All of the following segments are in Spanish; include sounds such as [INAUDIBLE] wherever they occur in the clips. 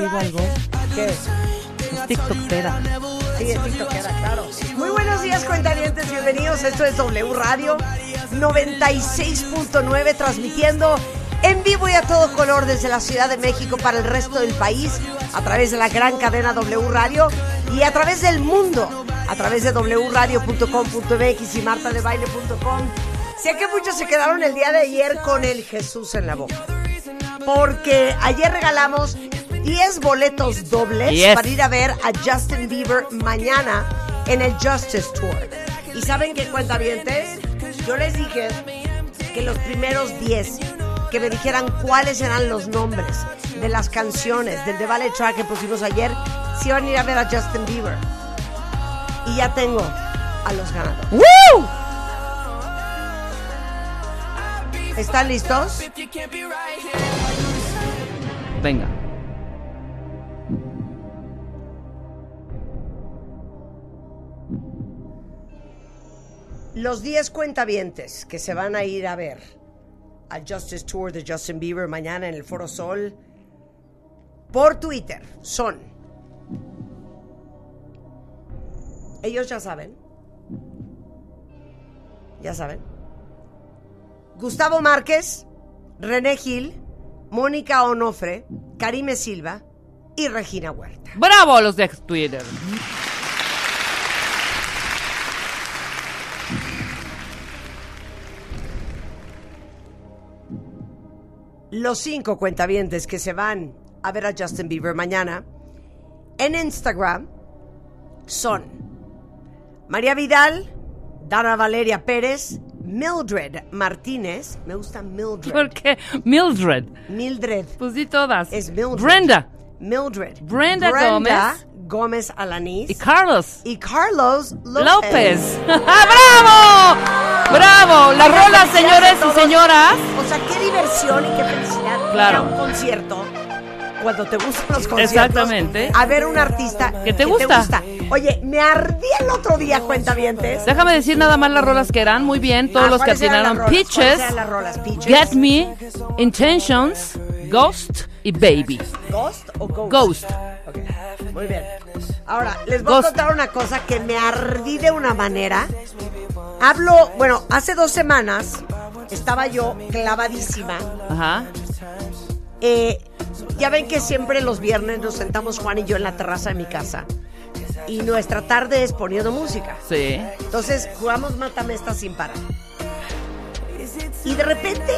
Digo algo. ¿Qué? Es tiktokera. Sí, es tiktokera, claro. Muy buenos días, cuentavientes. Bienvenidos. Esto es W Radio 96.9, transmitiendo en vivo y a todo color desde la Ciudad de México para el resto del país, a través de la gran cadena W Radio y a través del mundo, a través de wradio.com.mx y martadebaile.com. Sé que muchos se quedaron el día de ayer con el Jesús en la boca, porque ayer regalamos 10 boletos dobles Yes. para ir a ver a Justin Bieber mañana en el Justice Tour. ¿Y saben qué cuenta Yo les dije que los primeros 10 que me dijeran cuáles eran los nombres de las canciones del The Ballet Track que pusimos ayer, si iban a ir a ver a Justin Bieber. Y ya tengo a los ganadores. ¡Woo! ¿Están listos? Venga. Los 10 cuentavientes que se van a ir a ver al Justice Tour de Justin Bieber mañana en el Foro Sol por Twitter son. Ellos ya saben. Ya saben. Gustavo Márquez, René Gil, Mónica Onofre, Karime Silva y Regina Huerta. ¡Bravo los de Twitter! Los cinco cuentavientes que se van a ver a Justin Bieber mañana en Instagram son María Vidal, Dana Valeria Pérez, Mildred Martínez, me gusta Mildred, ¿Por qué? Mildred. Mildred, Pues di todas. es Mildred, Brenda. Mildred, Brenda Gómez. Gómez Alanís Y Carlos. y Carlos López. López. [LAUGHS] ¡Bravo! ¡Bravo! Rolas, felicidades señores y señoras. O sea, diversión y qué felicidad. Claro. Ir a un concierto. Cuando te gustan los conciertos. Exactamente. A ver un artista Que te gusta. Oye, me ardí el otro día, cuentavientes. Déjame decir nada más las rolas que eran. Muy bien, todos Ah, los que ¿cuáles eran las atinaron. rolas? Peaches. Get Me, Intentions, Ghost y Baby. ¿Ghost o Ghost? Ghost. Ok, Muy bien. Ahora, les voy Ghost. a contar una cosa que me ardí de una manera. Hablo, bueno, hace dos semanas estaba yo clavadísima Ajá. Eh, ya ven que siempre los viernes nos sentamos Juan y yo en la terraza de mi casa. Y nuestra tarde es poniendo música. Sí. Entonces jugamos Mátame esta sin parar. Y de repente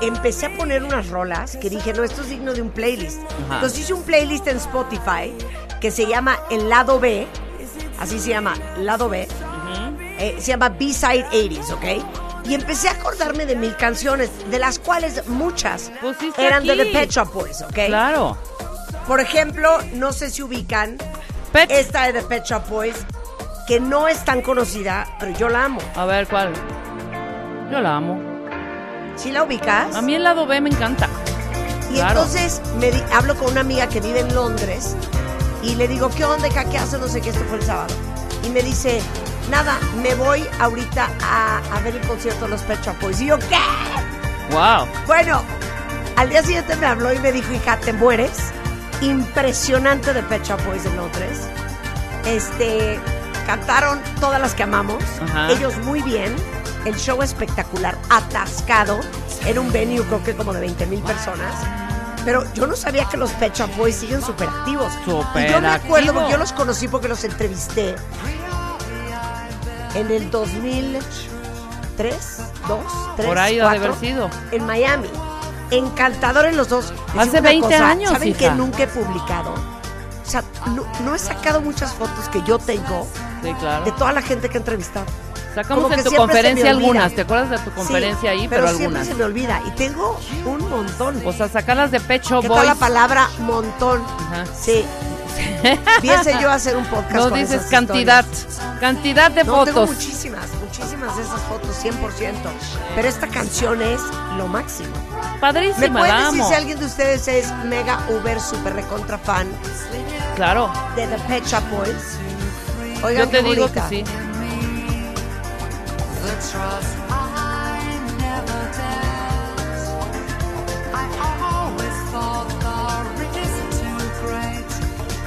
empecé a poner unas rolas que dije, no, esto es digno de un playlist. Ajá. Entonces hice un playlist en Spotify que se llama El Lado B. Así se llama, Lado B. Eh, se llama B-Side 80s, ¿ok? Y empecé a acordarme de mil canciones, de las cuales muchas Pusiste eran de aquí. The Pet Shop Boys, ¿ok? Claro. Por ejemplo, no sé si ubican Pet. esta de The Pet Shop Boys, que no es tan conocida, pero yo la amo. A ver, ¿cuál? Yo la amo. ¿Sí la ubicas? A mí el lado B me encanta. Y claro. entonces me di- hablo con una amiga que vive en Londres Y le digo, ¿qué onda? ¿Qué hace? No sé qué, esto fue el sábado. Y me dice, nada, me voy ahorita a, a ver el concierto de los Pet Shop Boys. Y yo, ¿qué? Wow. Bueno, al día siguiente me habló y me dijo, hija, te mueres. Impresionante de Pet Shop Boys en Londres. Este, cantaron todas las que amamos. Ajá. Ellos muy bien. El show espectacular, atascado. Era un venue creo que como de 20 mil personas. Pero yo no sabía que los Pet Shop Boys siguen súper activos. Súper y yo me acuerdo porque yo los conocí porque los entrevisté en el 2003, 2, 3, Por ahí ha de haber sido. en Miami. Encantadores los dos. Les Hace digo una 20 años, ¿Saben hija. que nunca he publicado? O sea, no, no he sacado muchas fotos que yo tengo Sí, claro. de toda la gente que he entrevistado. Sacamos en que tu me conferencia algunas. ¿Te acuerdas de tu conferencia Sí, ahí? Pero, siempre algunas. se me olvida. Y tengo un montón. O sea, sacarlas de pecho, ¿Qué tal boys. la palabra montón? Ajá. Sí. [LAUGHS] Piense yo hacer un podcast No con dices esas cantidad. historias. Cantidad de No, tengo fotos. muchísimas, muchísimas de esas fotos, 100%. Pero esta canción es lo máximo. ¿Me Padrísima, pueden la decir amo. si alguien de ustedes es mega uber super recontra fan Claro. de The Pet Shop Boys? Oigan, Yo te qué digo que bonita. sí.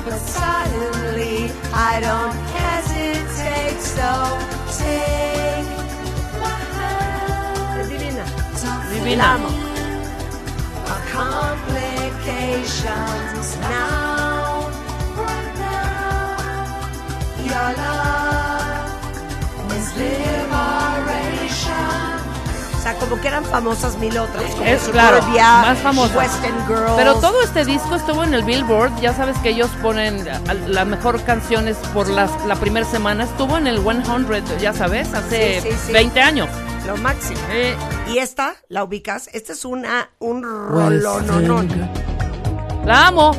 But suddenly I don't hesitate, so take my hand. Divina. La Divina. amo. Complications now, right now. Your love is liberation. Sea, como que eran famosas mil otras. Como Es claro, Suburbia, más famosas. Western Girls. Pero todo este disco estuvo en el Billboard. Ya sabes que ellos ponen las mejor canciones por las, la primera semana. Estuvo en el 100, ya sabes, hace Sí, sí, sí. 20 años. Lo máximo. Eh, Y esta, ¿la ubicas? Esta es una, un rolononón. la amo.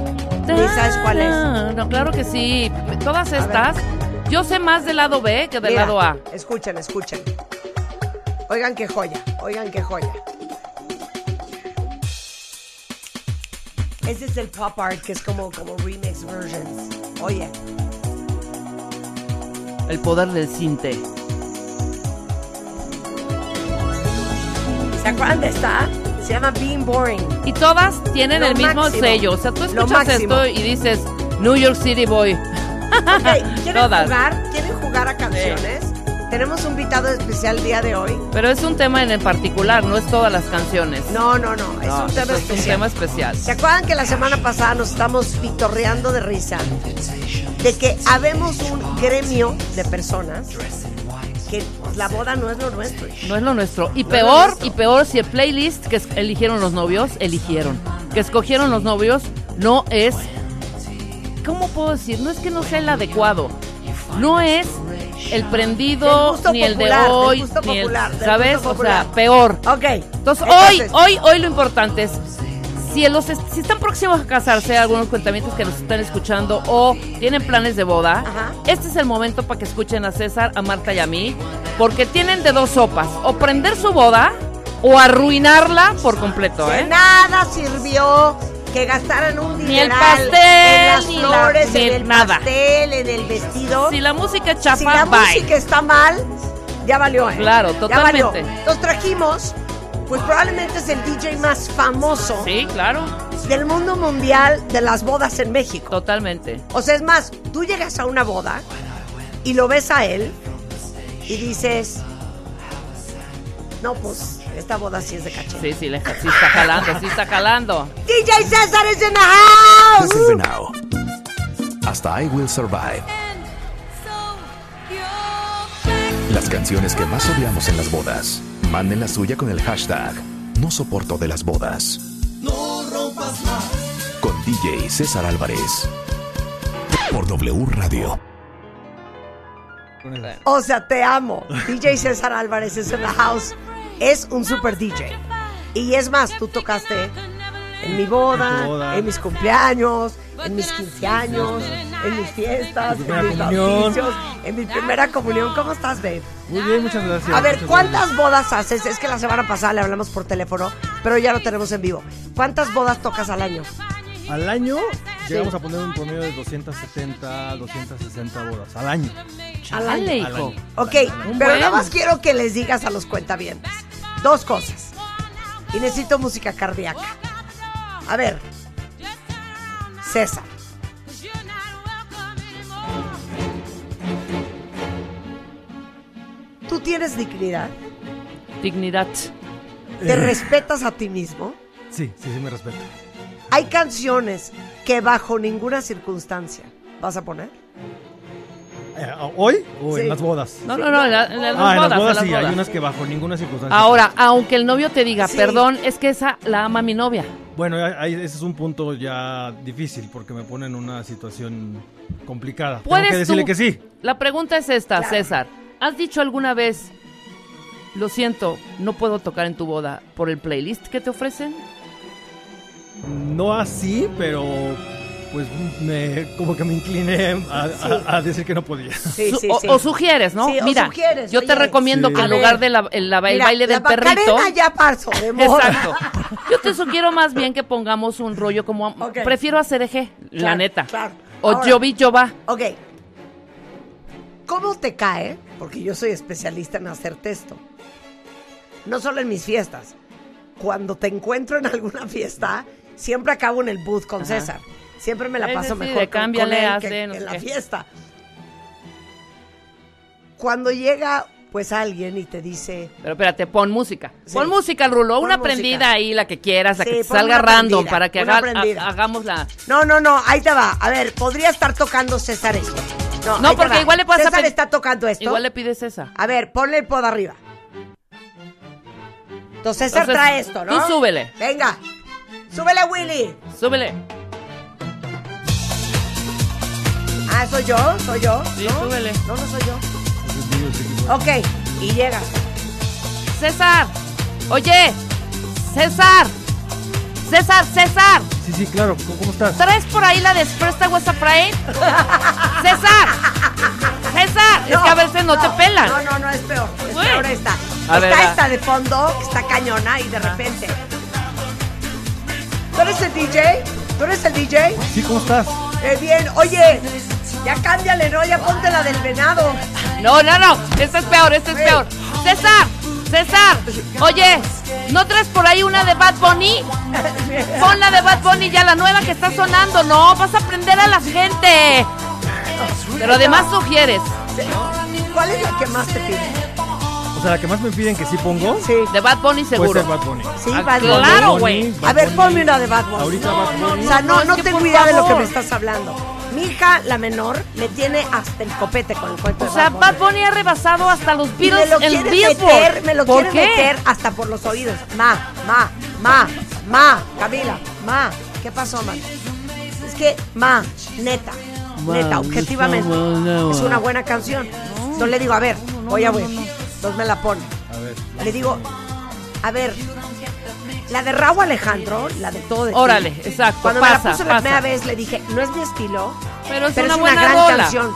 Ni sabes cuál es. No, claro que sí. Todas estas. Yo sé más del lado B que del Mira, lado A. Escuchen, escuchen. Oigan qué joya, oigan qué joya. Ese es el pop art que es como, como remix versions. Oye, El poder del cinte. ¿se acuerdan de esta? Se llama Being Boring. Y todas tienen Lo el mismo máximo. sello. O sea, tú Lo escuchas máximo. esto y dices New York City Boy. Ok, ¿quieren [LAUGHS] Todas. jugar? ¿Quieren jugar a canciones? Tenemos un invitado especial el día de hoy. Pero es un tema en el particular, no es todas las canciones. No, no, no, es No, un tema es un especial. tema especial. ¿Se acuerdan que la semana pasada nos estamos pitorreando de risa? De que habemos un gremio de personas que la boda no es lo nuestro. No es lo nuestro. Y No peor, nuestro. y peor si el playlist que eligieron los novios, eligieron. Que escogieron los novios, no es. ¿Cómo puedo decir? No es que no sea el adecuado. No es el prendido, gusto ni el de hoy, gusto ni el. popular, ¿Sabes? gusto O sea, peor. Ok. Entonces, Entonces- hoy, hoy, hoy lo importante es, si, los si están próximos a casarse, algunos cuentamientos que nos están escuchando o tienen planes de boda, Ajá. este es el momento para que escuchen a César, a Marta y a mí, porque tienen de dos sopas, o prender su boda o arruinarla por completo, De ¿eh? nada sirvió que gastaran un Ni el dineral pastel, en las ni la- flores, ni en el nada. pastel, en el vestido. Si la música chafa, si la bye. música está mal, ya valió, ¿eh? Claro, Ya valió. totalmente. Entonces trajimos, pues probablemente es el DJ más famoso Sí, claro, del mundo mundial de las bodas en México. totalmente. O sea, es más, tú llegas a una boda y lo ves a él y dices, no, pues esta boda sí es de cachete. Sí, sí, le- sí está jalando, sí está jalando. [LAUGHS] DJ César is in the house. Desde Now. Hasta I Will Survive. Las canciones que más odiamos en las bodas. Manden la suya con el hashtag No soporto de las bodas. Con DJ César Álvarez. Por W Radio. O sea, te amo. DJ César Álvarez es in the house. Es un super DJ. Y es más, tú tocaste en mi boda, En tu boda. en mis cumpleaños, en mis 15 años, en mis fiestas, En mis bautizos, en mi primera comunión. ¿Cómo estás, babe? Muy bien, muchas gracias. A ver, ¿cuántas bodas haces? Es que la semana pasada le hablamos por teléfono, pero ya lo tenemos en vivo. ¿Cuántas bodas tocas al año? Al año, llegamos a poner un promedio de 270, 260 bodas al año. Al año. hijo. Ok, Un pero nada más quiero que les digas a los cuentavientes dos cosas. Y necesito música cardíaca. A ver, César. ¿Tú tienes dignidad? Dignidad. ¿Te Eh. respetas a ti mismo? Sí, sí, sí, me respeto. Hay canciones que bajo ninguna circunstancia vas a poner. Eh, ¿Hoy o Sí. en las bodas? No, no, no, en, la- en las ah, en las bodas en las sí, hay unas que bajo ninguna circunstancia. Ahora, aunque el novio te diga, Sí. perdón, es que esa la ama mi novia. Bueno, ahí- ese es un punto ya difícil porque me pone en una situación complicada. Tengo ¿Puedes que decirle tú? que sí. La pregunta es esta, Claro. César. ¿Has dicho alguna vez, lo siento, no puedo tocar en tu boda por el playlist que te ofrecen? No así, pero pues me, como que me incliné a, a- a decir que no podía. Sí, Su- sí, o, sugieres, ¿no? Sí, o Mira, sugieres, yo te oye. recomiendo Sí. que en A lugar ver. de la- el, la- el Mira, baile la del perrito... Macarena ya pasó de. Exacto. Yo te sugiero más bien que pongamos un rollo como... Prefiero hacer eje, la Claro, neta. claro. O Ahora- yo vi, yo va. Ok. ¿Cómo te cae? Porque yo soy especialista en hacer esto. No solo en mis fiestas. Cuando te encuentro en alguna fiesta, siempre acabo en el booth con Ajá. César. Siempre me la paso mejor con, con él que no en la qué. fiesta. Cuando llega pues alguien y te dice, Pero espérate, pon música. Sí. Pon música, Rulo. Pon Una música. prendida ahí, la que quieras, la Sí, que salga random prendida, para que haga- ha- hagamos la... no, no, no, ahí te va. A ver, podría estar tocando César esto. No, No, porque igual le pasa... César está tocando esto. Igual le pides esa. A ver, ponle el pod arriba. Entonces César Entonces, trae esto, ¿no? tú súbele. Venga. Súbele, Willy. Súbele. Ah, ¿soy yo? ¿Soy yo? Sí, ¿No? súbele. No, no soy yo. Ok, y llegas. César. Oye. César. César, César. Sí, sí, claro. ¿Cómo, cómo estás? ¿Traes por ahí la de Expresta WhatsApp Prime? César. César. es que a veces no, te pelan. No, no, no, es peor. Es peor esta. A está ver, esta de fondo, que está cañona, y de repente. ¿Tú eres el DJ? ¿Tú eres el DJ? Sí, ¿cómo estás? Eh, bien, oye, ya cámbiale, ¿no? Ya ponte la del venado. No, no, no. Esta es peor, esta es peor. César. César. Oye. ¿No traes por ahí una de Bad Bunny? Pon la de Bad Bunny ya, la nueva que está sonando. No, vas a aprender a la gente. Pero además sugieres. ¿Cuál es la que más te pide? O sea, la que más me piden que sí pongo Sí. De Bad Bunny puede seguro. ser Bad Bunny. Sí, Ah, Bad claro, Bunny. Bunny, güey. Bad A ver, Bunny. ponme una de Bad Bunny. Ahorita Bad Bunny. O sea, no, No, no es que tengo por idea de lo que favor. me estás hablando. Mi hija, la menor, me tiene hasta el copete con el cuento O de sea, Bad Bad Bunny. Ha rebasado hasta los Y me Beatles lo en quiere Billboard. meter, me lo ¿Por quiere qué? meter hasta por los oídos. Ma, ma, ma, ma, Camila, ma. ¿Qué pasó, ma? Es que, ma, neta, neta, objetivamente, es una buena canción. Yo le digo, a ver, voy a ver. Entonces me la pone. A ver. Le digo, a ver, la de Raúl Alejandro, la de todo de ti. Órale, exacto, Cuando me pasa, la puso la pasa. primera vez, le dije, no es mi estilo, Pero es pero una es una buena gran canción.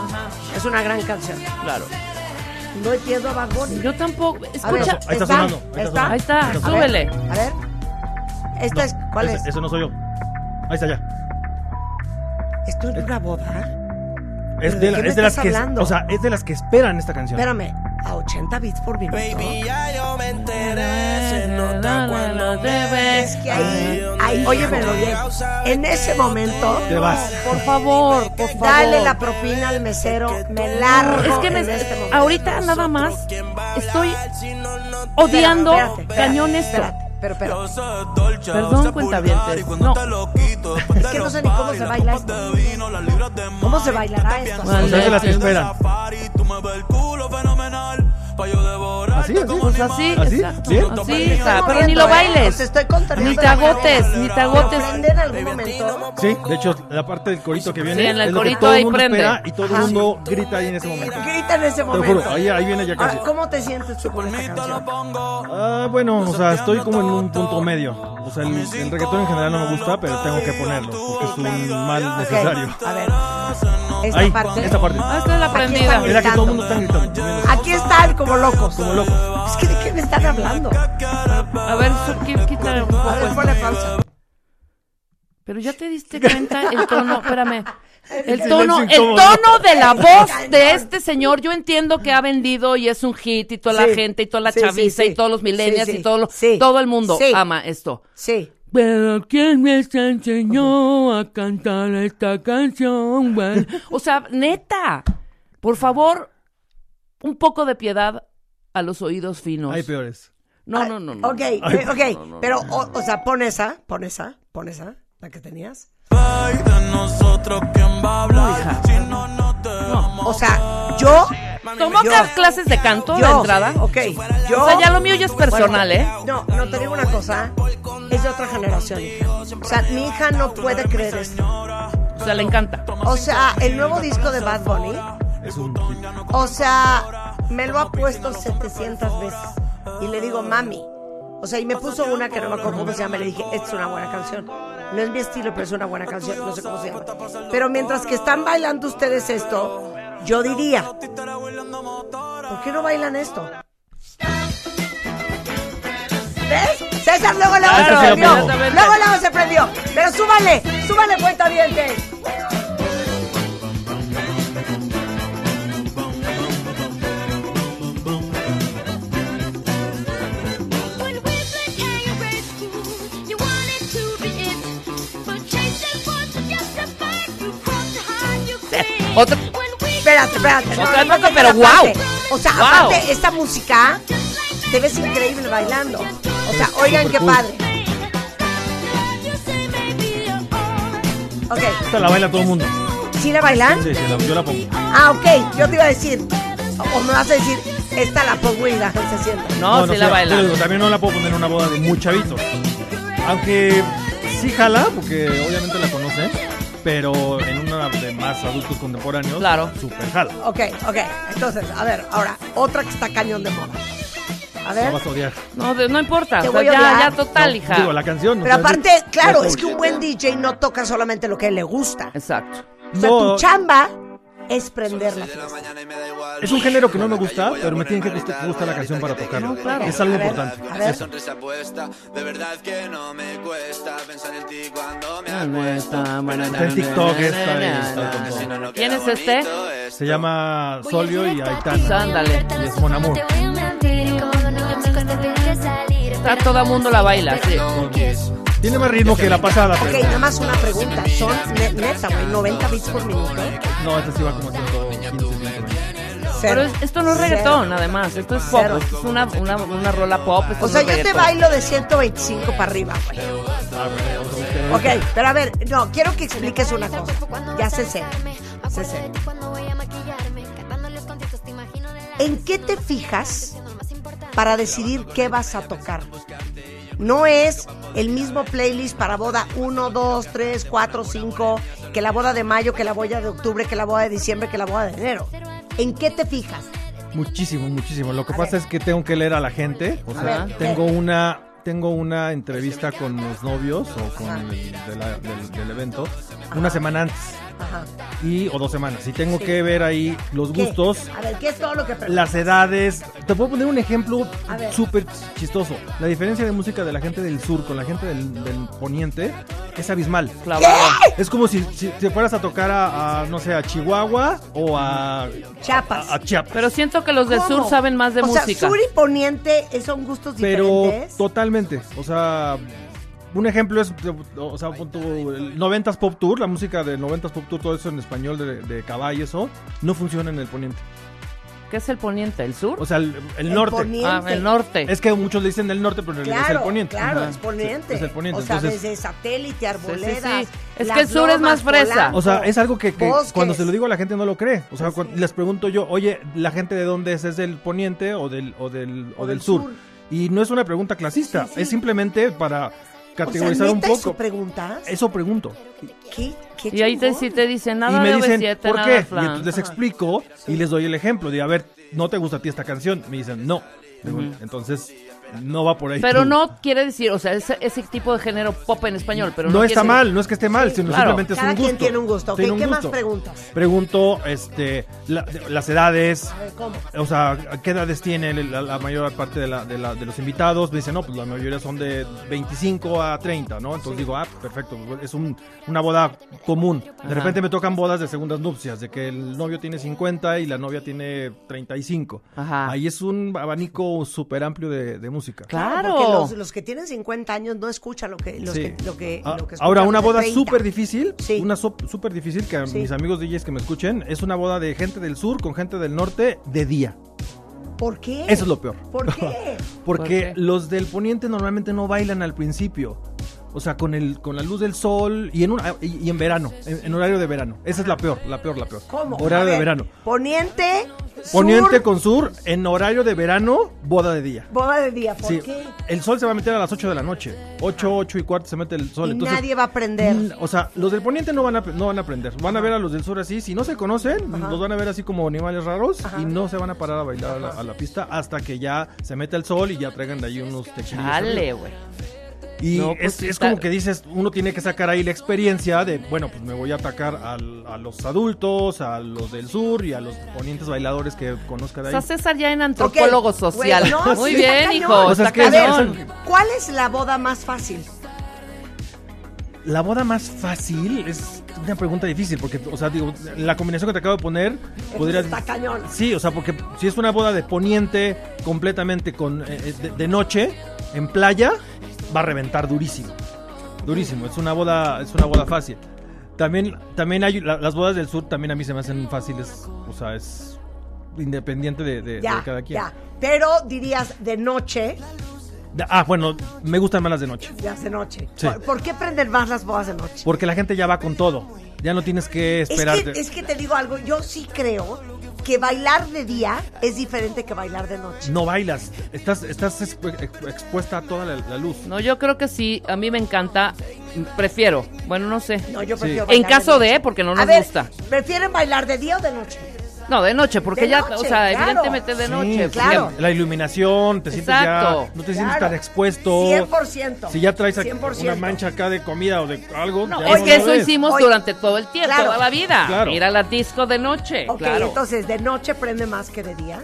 Es una gran canción. Claro. No entiendo a Bad Bunny. Yo tampoco. Ver, Escucha. Ahí está sonando, ahí está. Ahí súbele. ver, A ver. Esta es, ¿cuál ese, es? Ese no soy yo. Ahí está ya. Estoy en una boda. Es ¿Pero de, la- me es las estás que, hablando? o sea, es de las que esperan esta canción. Espérame, a 80 bits por minuto. ya yo me enteré, se nota cuando me ves. Es que ahí, bien. En ese momento, Te vas. Por favor, por favor. dale la propina al mesero, me largo. Es que me, en este momento. ahorita nada más estoy odiando Espérate, espérate, cañón esto. Espérate, pero espérate. Perdón, cuentavientes. No. [LAUGHS] Es que no sé ni cómo se baila esto. ¿Cómo se bailará esto? O sea, es de las que esperan. Así, así. Pues así, ¿Así? ¿Bien? Así, hija, pero ni lo ¿eh? bailes. Estoy contando Ni te agotes, ni te agotes. ¿Lo prende en algún momento? Sí, de hecho, la parte del corito que viene Sí, en el es lo que corito todo el ahí mundo prende. espera y todo el mundo grita ahí en ese momento. Grita en ese Te lo momento. juro, ahí, ahí viene ya casi. ¿cómo te sientes tú con esta canción? Ah, bueno, o sea, estoy como en un punto medio. O sea, el, el reggaetón en general no me gusta, pero tengo que ponerlo, porque es un mal necesario. A ver, esta Ahí, parte. esta parte. Ah, esta es la Aquí prendida. está Es la que todo el mundo está gritando. Aquí están como locos. Como locos. Es que de qué me están hablando. A ver, quítale un poco A ver, esto. ponle pausa. Pero ya te diste cuenta el tono, espérame. El tono, el tono de la voz de este señor, yo entiendo que ha vendido y es un hit y toda Sí. la gente y toda la Sí, sí, chaviza sí. y todos los millennials y todo, todo el mundo ama esto. Sí. Pero ¿quién me enseñó a cantar esta canción? [LAUGHS] O sea, neta, por favor, un poco de piedad a los oídos finos. Hay peores. No, no, no, no. Ok, ok. pero, o, o sea, pon esa, pon esa, pon esa, la que tenías. Ay, de nosotros quién va a hablar hija. si no dejamos O sea, yo, ¿Tomó Yo- cla- clases de canto de entrada? ok, yo. O sea, ya lo mío ya es personal, ¿eh? No, no te digo una cosa, es de otra generación, hija. O sea, mi hija no puede creer esto. O sea, le encanta. O sea, el nuevo disco de Bad Bunny, Es un o sea, me lo ha puesto 700 veces. Y le digo, mami. O sea, y me puso una que no me acuerdo cómo se llama. y Le dije, esta es una buena canción. No es mi estilo, pero es una buena canción. No sé cómo se llama. Pero mientras que están bailando ustedes esto, yo diría, ¿por qué no bailan esto? ¿Ves? César luego luego Claro, se prendió. Luego luego se prendió. Pero súbale, súbale cuenta bien, Otro- Espérate, espérate. Otra no, no, época, no, pero aparte. guau. O sea, aparte, esta música te ves increíble bailando. O sea, oigan qué cool. padre. Ok, Esta la baila todo el mundo. ¿sí la bailan? Sí, sí, la- yo la pongo. Ah, ok, yo te iba a decir. O me vas a decir, esta la pongo y la gente se sienta. No, sí la baila. también no la puedo poner en una boda de muy chavitos. Aunque sí jala, porque obviamente la conocen, pero en una de más adultos contemporáneos, Claro. super jala. Ok, ok. Entonces, a ver, ahora, otra que está cañón de moda. A ver. vas a odiar. No, de- no importa. Te o sea, voy a ya, odiar. ya total, No, hija. Digo, la canción. o Pero sea, aparte, claro, es que un buen DJ no toca solamente lo que a él le gusta. Exacto. O sea, No. tu chamba es prender la fiesta. Es un género que no me gusta, pero me tiene que gustar, gustar la canción para tocarla. No, claro. Es algo A ver, importante. A ver. sonrisa puesta, de verdad que no me cuesta pensar en ti cuando me Está Está en TikTok esta. ¿Quién es este? Se llama Solio y Aitana. Ándale. Y es Mon Amour. Está todo el mundo la baila, sí. Tiene más ritmo que la pasada, Ok, nada más una pregunta. Son ne- neta, güey, 90 bits por minuto. no, esta sí va como 115, 120. Pero es- esto no es Cero. reggaetón, además. Esto es pop. Cero. Esto es una, una, una rola pop. esto O no sea, es yo te reggaetón. bailo de 125 para arriba, güey. Ok, pero a ver, no, quiero que expliques una cosa. Ya sé. sé, sé. ¿En qué te fijas para decidir qué vas a tocar? No es el mismo playlist para boda 1, 2, 3, 4, 5, que la boda de mayo, que la boda de octubre, que la boda de diciembre, que la boda de enero. ¿En qué te fijas? Muchísimo, muchísimo. Lo que A pasa ver. es que tengo que leer a la gente. O A sea, ver, tengo ¿qué? una tengo una entrevista con los novios o con el de la- del, del evento una semana antes Ajá. y o dos semanas. Y tengo que ver ahí los ¿Qué? gustos, A ver, ¿qué es todo lo que preguntas? las edades. Te puedo poner un ejemplo súper chistoso. La diferencia de música de la gente del sur con la gente del, del poniente es abismal. Clavado. Es como si, si te fueras a tocar a, a, no sé, a Chihuahua o a, Chiapas. a, a Chiapas. Pero siento que los del ¿Cómo? sur saben más de o música. sea, sur y poniente son gustos Pero diferentes. totalmente. O sea, un ejemplo es, o sea, pon tú, el 90s Pop Tour, la música del 90s Pop Tour, todo eso en español de, de caballo, eso, no funciona en el poniente. ¿Qué es el poniente? ¿El sur? O sea, el, el El norte. poniente. ah, el norte. Es que muchos le dicen del norte, pero en realidad es el poniente. claro, Ajá. es poniente. Es el poniente. O sea, Entonces, desde satélite, Sí, arboledas. sí, sí. Es que el sur es más fresa. O sea, es algo que, cuando se lo digo a la gente no lo cree. O sea, cuando les pregunto yo, oye, ¿la gente de dónde es? ¿Es del poniente o del, o del, o O del del sur? sur. Y no es una pregunta clasista, Sí, sí. es simplemente para O sea, categorizar un ¿neta poco. eso preguntas? Eso pregunto. ¿Qué? ¿Qué Y ahí te, sí te dicen nada y me de dicen, B7, ¿por nada qué? de Y les explico y les doy el ejemplo de, a ver, ¿no te gusta a ti esta canción? Me dicen, no. Digo, Ujú. Entonces, no va por ahí. Pero tú. no quiere decir, o sea, ese, ese tipo de género pop en español, pero no, no, está mal, no es que esté mal, sino claro. simplemente es Cada un quien gusto. tiene un gusto. Ok, Tiene un ¿qué más preguntas? Pregunto, este, la- las edades, A ver, ¿cómo? o sea, ¿qué edades tiene la, la mayor parte de, la- de la- de los invitados? Me dicen, no, pues la mayoría son de 25 a 30, ¿no? Entonces digo, ah, perfecto, es un- una boda común. De Ajá. repente me tocan bodas de segundas nupcias, de que el novio tiene 50 y la novia tiene 35. Ajá. Ahí es un abanico súper amplio de, de música. Claro. Porque los, los que tienen 50 años no escuchan lo que, los Sí. que, lo que, Ah, lo que Ahora, una boda 30. súper difícil, Sí. una so- súper difícil que a Sí. mis amigos DJs que me escuchen, es una boda de gente del sur con gente del norte de día. ¿Por qué? Eso es lo peor. ¿Por qué? [LAUGHS] ¿Por Porque qué? los del poniente normalmente no bailan al principio. O sea, con el con la luz del sol y en un, y, y en verano, en, en horario de verano. Esa es la peor, la peor, la peor. ¿Cómo? Horario de ver, verano. Poniente, Poniente sur, con sur, en horario de verano, boda de día. boda de día. ¿Por Sí, qué? el sol se va a meter a las 8 de la noche. 8, 8 y cuarto se mete el sol. Y Entonces, nadie va a aprender. O sea, los del poniente no van a, no van a aprender. Van a ver a los del sur así. Si no se conocen, Ajá. los van a ver así como animales raros Ajá. y no se van a parar a bailar a la, a la pista hasta que ya se meta el sol y ya traigan de ahí unos. Chale, arriba. güey. Y No, pues es, es como que dices, uno tiene que sacar ahí la experiencia de, bueno, pues me voy a atacar al- a los adultos, a los del sur y a los ponientes bailadores que conozca de O ahí. sea, César ya en antropólogo social. güey, no, Muy sí, bien, hijo. O sea, está es que- A ver, ¿cuál es la boda más fácil? La boda más fácil es una pregunta difícil porque, o sea, digo, la combinación que te acabo de poner podría... Está cañón. Sí, o sea, porque si es una boda de poniente completamente con eh, de, de noche en playa, va a reventar durísimo. Durísimo, es una boda es una boda fácil. También también hay la- las bodas del sur también a mí se me hacen fáciles, o sea, es independiente de, de- Ya, de cada quien. ya. Pero dirías de noche, Ah, bueno, me gustan más las de noche. ya de noche. Sí. ¿Por, por qué prenden más las bodas de noche? Porque la gente ya va con todo. Ya no tienes que Es esperar. que, es que te digo algo, yo sí creo que bailar de día es diferente que bailar de noche. No bailas, estás, estás expu- expu- expuesta a toda la, la luz. No, yo creo que sí. A mí me encanta. Prefiero. Bueno, no sé. No, yo Sí. prefiero En bailar caso de, noche. porque no A nos ver, gusta. ¿prefieren bailar de día o de noche? No, de noche, porque De ya, noche, o sea, claro. evidentemente de Sí, noche. sí, claro. La iluminación, te sientes Exacto. ya. No te sientes Claro. tan expuesto. 100%. Si ya traes aquí 100%. una mancha acá de comida o de algo. No, ya es no que lo eso ves. hicimos durante todo el tiempo, claro. toda la vida. Claro. Ir a la disco de noche, Ok, claro. entonces de noche prende más que de día.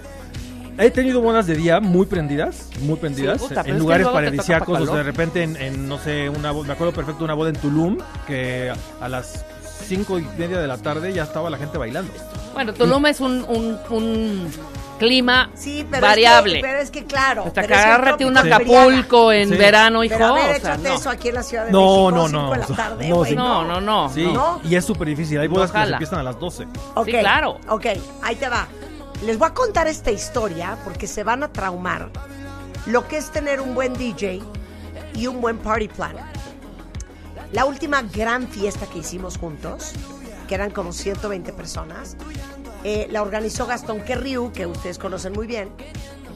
He tenido bodas de día muy prendidas, muy prendidas, Sí, puta, en lugares paradisíacos, pa' o sea, de repente en, en, no sé, una, me acuerdo perfecto de una boda en Tulum, que a las cinco y media de la tarde ya estaba la gente bailando. Bueno, Tulum es un, un, un clima Sí, pero variable. Es que, pero es que claro. Hasta que agárrate un Acapulco en Sí. verano, hijo. Pero a ver, o sea, échate no. eso aquí en la Ciudad de No, México. no, cinco no, de la o sea, tarde, no, sí. No, no, no. Sí, ¿No? y es súper difícil. Hay bodas que se empiezan a las 12. Ok, Sí, claro. Ok, ahí te va. Les voy a contar esta historia porque se van a traumar lo que es tener un buen DJ y un buen party planner. La última gran fiesta que hicimos juntos, que eran como 120 personas, eh, la organizó Gastón Querriu, que ustedes conocen muy bien,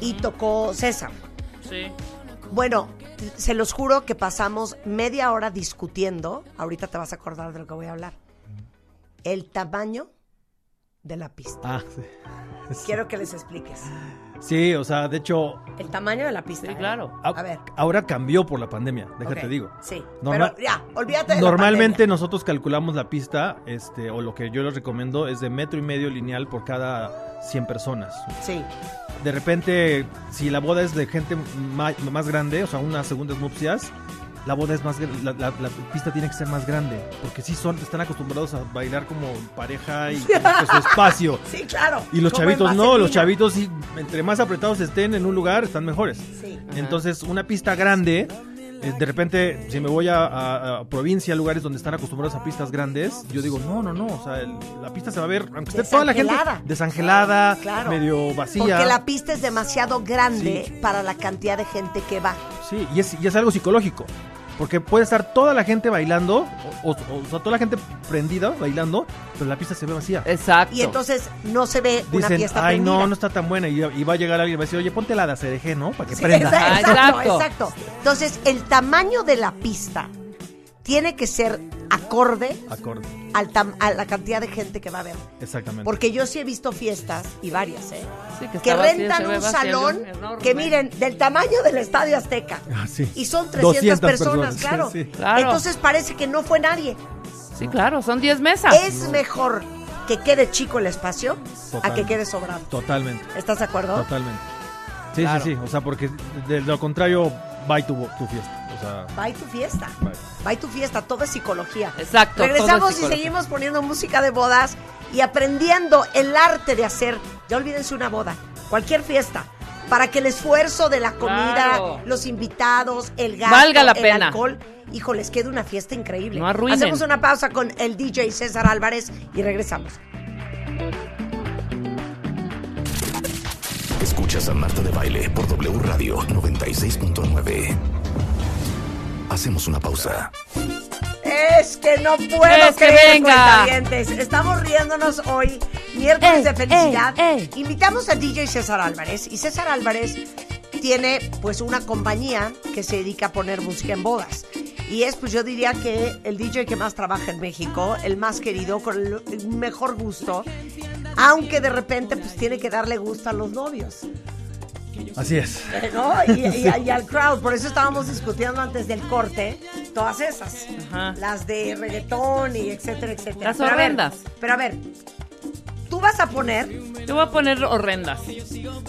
y tocó César. Sí. Bueno, se los juro que pasamos media hora discutiendo. Ahorita te vas a acordar de lo que voy a hablar. El tamaño de la pista. Ah, sí. Quiero que les expliques. Sí, o sea, de hecho, El tamaño de la pista. Sí, ¿eh? claro. a- A ver. ahora cambió por la pandemia, déjate Ok, digo. Sí. Normal- pero ya, olvídate de la Normalmente nosotros calculamos la pista, este, o lo que yo les recomiendo es de metro y medio lineal por cada 100 personas. Sí. De repente, si la boda es de gente ma- más, grande, o sea, unas segundas nupcias, la boda es más, la, la- la pista tiene que ser más grande, porque sí son, están acostumbrados a bailar como pareja y con su [LAUGHS] espacio. Sí, claro. Y los chavitos no, los chavitos sí, entre más apretados estén en un lugar, están mejores. Sí. Entonces, una pista grande, eh, de repente, si me voy a, a- a provincia, lugares donde están acostumbrados a pistas grandes, yo digo, no, no, no, o sea, el- la pista se va a ver, aunque esté toda la gente Desangelada. Claro. medio vacía. Porque la pista es demasiado grande para la cantidad de gente que va. Sí, y es, y es algo psicológico. Porque puede estar toda la gente bailando, o, o- o sea, toda la gente prendida bailando, pero la pista se ve vacía. Exacto. Y entonces no se ve una fiesta ay, prendida. no, no está tan buena. Y, y va a llegar alguien y va a decir, oye, ponte la de ACDG, ¿no? Para que Sí, prenda. exa- exacto, exacto. exacto. Entonces, el tamaño de la pista tiene que ser acorde Acorde. al tam- a la cantidad de gente que va a ver. Exactamente. Porque yo sí he visto fiestas, y varias, ¿eh? Sí, que que vacío, rentan un vacío, salón enorme. que miren, del tamaño del Estadio Azteca. Ah, sí. Y son 300 200 personas, personas, claro. sí. Claro. Entonces parece que no fue nadie. Sí, claro, son 10 mesas. Es mejor que quede chico el espacio a que quede sobrado. Totalmente. ¿Estás de acuerdo? Totalmente. Sí, Claro. sí, sí. O sea, porque de lo contrario, y tu, tu fiesta. O sea, y tu fiesta. Bye. Tu fiesta. Todo es psicología. Exacto, todo es Regresamos y seguimos poniendo música de bodas y aprendiendo el arte de hacer, ya olvídense una boda, cualquier fiesta, para que el esfuerzo de la comida, Claro. los invitados, el gasto, Valga la el pena. alcohol, hijo, les queda una fiesta increíble. No arruinen. Hacemos una pausa con el DJ César Álvarez y regresamos. Escuchas a Marta de Baile por W Radio 96.9. Hacemos una pausa. Es que no puedo Es que creer, venga. Estamos riéndonos hoy, miércoles Ey, de felicidad. ey, ey. Invitamos a DJ César Álvarez y César Álvarez tiene pues una compañía que se dedica a poner música en bodas. Y es pues yo diría que el DJ que más trabaja en México, el más querido, con el mejor gusto, aunque de repente pues tiene que darle gusto a los novios. así es. Eh, ¿no? Y, y- [LAUGHS] y al crowd. Por eso estábamos discutiendo antes del corte todas esas. Ajá. Las de reggaetón y etcétera, etcétera. Las Pero a ver, horrendas. pero a ver, tú vas a poner Yo voy a poner horrendas.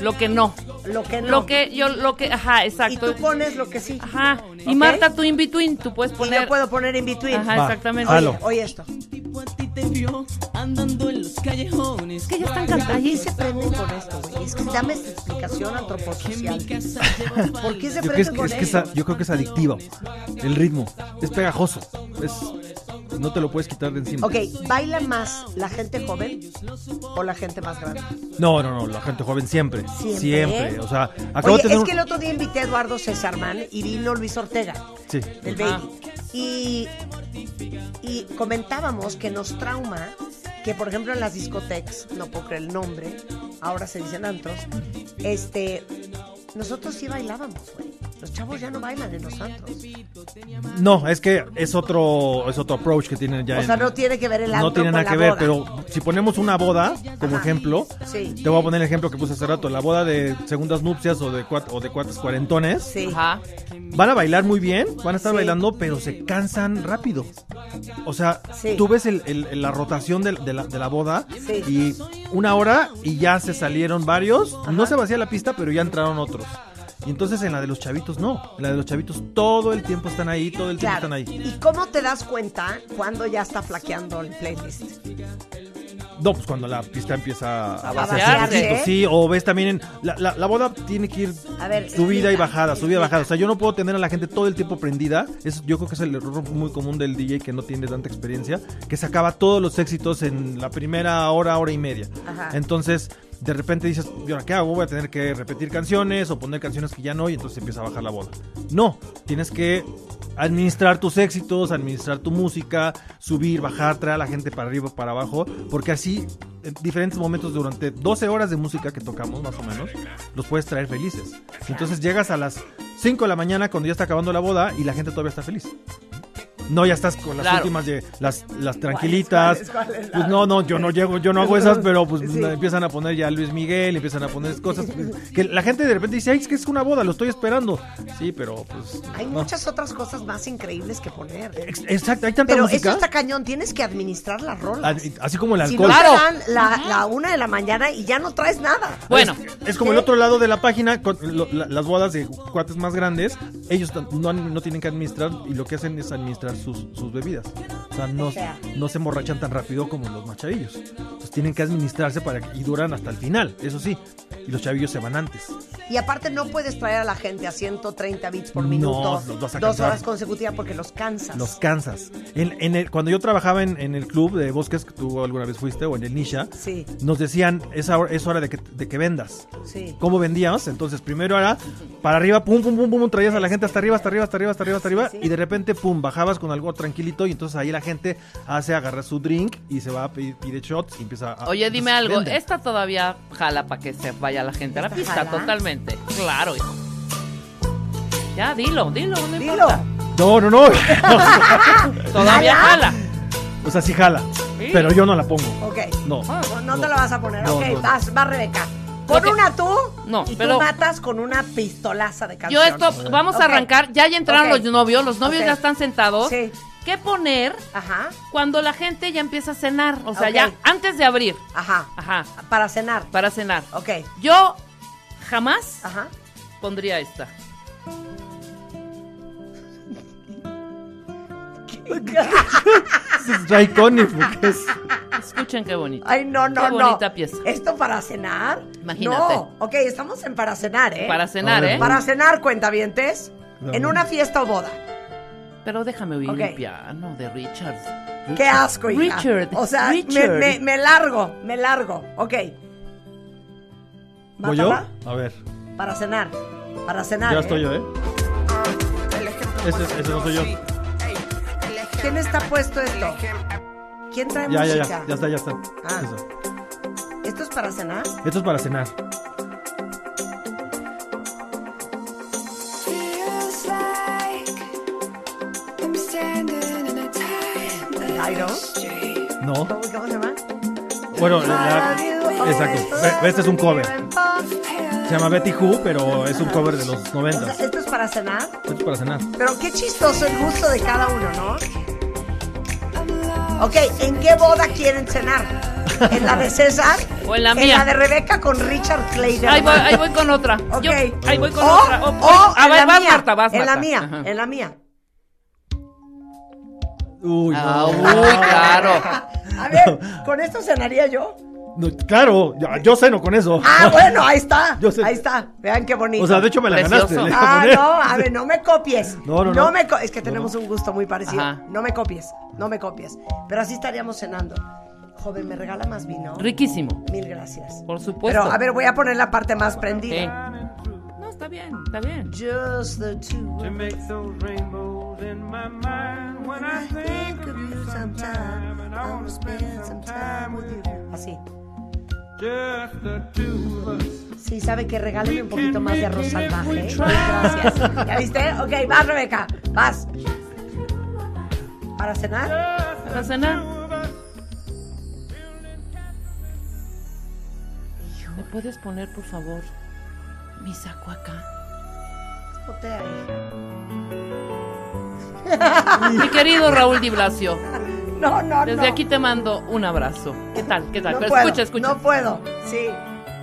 Lo que no. lo que no. Lo que yo, lo que, ajá, y exacto. tú pones lo que sí. Ajá. Y ¿Ok? Marta, tú in between, tú puedes Y poner. yo puedo poner in between. Ajá, Va, exactamente. Oye, oye esto. Te vio andando en los callejones. Es que ya están ¿Por cantando. qué se prenden con esto, güey? Es que dame esta explicación antroposocial. [LAUGHS] ¿Por qué se Yo, que es, con es que es yo creo que es adictivo. El ritmo. Es pegajoso. Es, no te lo puedes quitar de encima. Ok, ¿baila más la gente joven o la gente más grande? No, no, no. La gente joven siempre. Siempre. Siempre. O sea, acabo Oye, de tener es que el otro día invité a Eduardo Césarman y vino Luis Ortega. Sí. del Ajá. baby. Y, y comentábamos que nos trauma que, por ejemplo, en las discotecas, no puedo creer el nombre, ahora se dicen antros, este, nosotros sí bailábamos, güey. Los chavos ya no bailan en los antros. No, es que es otro, es otro approach que tienen ya. O sea, no tiene que ver el antro no tiene nada que ver, boda. pero si ponemos una boda como Ajá. ejemplo, Sí. te voy a poner el ejemplo que puse hace rato, la boda de segundas nupcias o de cuat- o de cuates cuarentones, Sí. Ajá. van a bailar muy bien, van a estar Sí. bailando, pero se cansan rápido. O sea, Sí. tú ves el- el- la rotación de, de la, de la boda Sí. y una hora y ya se salieron varios, Ajá. no se vacía la pista, pero ya entraron otros. Y entonces en la de los chavitos no, en la de los chavitos todo el tiempo están ahí, todo el tiempo están ahí. ¿Y cómo te das cuenta cuando ya está flaqueando el playlist? No, pues cuando la pista empieza a, A vaciarse. sí, o ves también en la, la- la boda tiene que ir A ver, subida y bajada, subida y bajada. O sea, yo no puedo tener a la gente todo el tiempo prendida. Es, yo creo que es el error muy común del DJ que no tiene tanta experiencia, que se acaba todos los éxitos en la primera hora, hora y media. Ajá. Entonces, de repente dices, ¿y ahora qué hago? Voy a tener que repetir canciones o poner canciones que ya no y entonces empieza a bajar la boda. No, tienes que administrar tus éxitos, administrar tu música, subir, bajar, traer a la gente para arriba, para abajo, porque así en diferentes momentos durante 12 horas de música que tocamos más o menos, los puedes traer felices. Entonces llegas a las 5 de la mañana cuando ya está acabando la boda y la gente todavía está feliz. No, ya estás con las Claro. últimas de las, las tranquilitas. cuáles, cuáles? Pues no, no, yo no llego, yo no hago esas, pero pues Sí. empiezan a poner ya Luis Miguel, empiezan a poner cosas pues, que la gente de repente dice, ay, es que es una boda, lo estoy esperando. Sí, pero pues. Hay no. muchas otras cosas más increíbles que poner. Ex- Exacto, hay tanta Pero música. eso está cañón, tienes que administrar las rolas. Así como el Si alcohol. no Claro. te dan la, la una de la mañana y ya no traes nada. Bueno, Es como el otro lado de la página, con lo- la- las bodas de cuates más grandes, ellos no, no tienen que administrar y lo que hacen es administrar sus, sus bebidas. O sea, no, no se emborrachan tan rápido como los más chavillos. Entonces tienen que administrarse para y duran hasta el final, eso sí. Y los chavillos se van antes. Y aparte no puedes traer a la gente a 130 bits por No, minuto, los vas a dos horas consecutivas porque los cansas. Los cansas. En, en el, cuando yo trabajaba en, en el club de bosques que tú alguna vez fuiste o en el Nisha, Sí. nos decían, es hora, es hora de, que, de que vendas. Sí. ¿Cómo vendíamos? Entonces, primero era para arriba, pum, pum, pum, pum, traías a la gente hasta arriba, hasta arriba, hasta arriba, hasta arriba, hasta arriba, sí. y de repente, pum, bajabas con algo tranquilito, y entonces ahí la gente hace agarrar su drink y se va a pedir, pide shots y empieza a. oye, dime pues, algo. venden. Esta todavía jala para que se vaya la gente a la ¿Esta pista, jala? totalmente. Claro, hijo. Ya, dilo, dilo, no Dilo. importa. No, no, no. [LAUGHS] Todavía ¿Jala? O sea, sí jala. Pero yo no la pongo. Ok. No. No, no te la vas a poner. No, ok, no. vas, va Rebeca. Que- una tú No, y pero- tú matas con una pistolaza de Yo canción. esto, vamos Ok. a arrancar. Ya ya entraron los novios, los novios ya están sentados. Sí. ¿Qué poner Ajá, cuando la gente ya empieza a cenar? O sea, ya antes de abrir. ajá. Ajá. Para cenar. Para cenar. Ok, Yo jamás ajá. pondría esta. Escuchen qué bonito. Ay, no, no, Qué no. bonita pieza. ¿Esto para cenar? Imagínate. No. Ok, estamos en para cenar, ¿eh? Para cenar, ¿eh? Para cenar, cuentavientes. No. En una fiesta o boda. Pero déjame oír Ok. el piano de Richard. Qué asco, hija. Richard. O sea, me, Richard. me- me largo, me largo. Ok. ¿Voy yo? A ver. Para cenar. Para cenar. Ya ¿eh? estoy yo, ¿eh? Ese, ese no soy yo. ¿Quién está puesto esto? ¿Quién trae Ya, ya, música? ya. Ya está, ya está. Ah. Eso. ¿Esto es para cenar? Esto es para cenar. No. ¿Cómo, cómo se llama? Bueno, la- exacto. Este es un cover. Se llama Betty Who, pero es un cover de los O sea, 90. esto es para cenar. Esto es para cenar. Pero qué chistoso el gusto de cada uno, ¿no? Ok, ¿en qué boda quieren cenar? ¿En la de César? [LAUGHS] O en la ¿En mía. la de Rebeca con Richard Clayder? Ahí voy, ahí voy con otra. [LAUGHS] Ok. Yo- ahí voy con o, otra. O- o a en ver, la vas, mía. Marta, vas, En la Marta. mía, Ajá. en la mía. Uy, Ah, no. uy, claro. [LAUGHS] A ver, ¿con esto cenaría yo? No, claro, yo, yo ceno con eso. Ah, [LAUGHS] bueno, ahí está. Yo. Ahí está. Vean qué bonito. O sea, de hecho me la Precioso. ganaste. Ah, no, a ver, no me copies. [LAUGHS] No, no, no. me co- es que tenemos un gusto muy parecido. Ajá. No me copies, no me copies. Pero así estaríamos cenando. Joven, ¿me regala más vino? Riquísimo. Mil gracias. Por supuesto. Pero, a ver, voy a poner la parte más prendida. No, está bien, está bien. Just the two of us. Think of you sometime, and I wanna spend some time with you. Así. Sí, sabe que regáleme un poquito más de arroz salvaje. ¿eh? Gracias. ¿Ya viste? Ok, vas, Rebeca. Vas. ¿Para cenar? ¿Para cenar? ¿Me puedes poner, por favor, mi saco acá? Botea, hija. Mi querido Raúl Di Blasio, No, no, desde no. aquí te mando un abrazo. ¿Qué tal? ¿Qué tal? No Pero puedo, escucha, escucha. No puedo. Sí.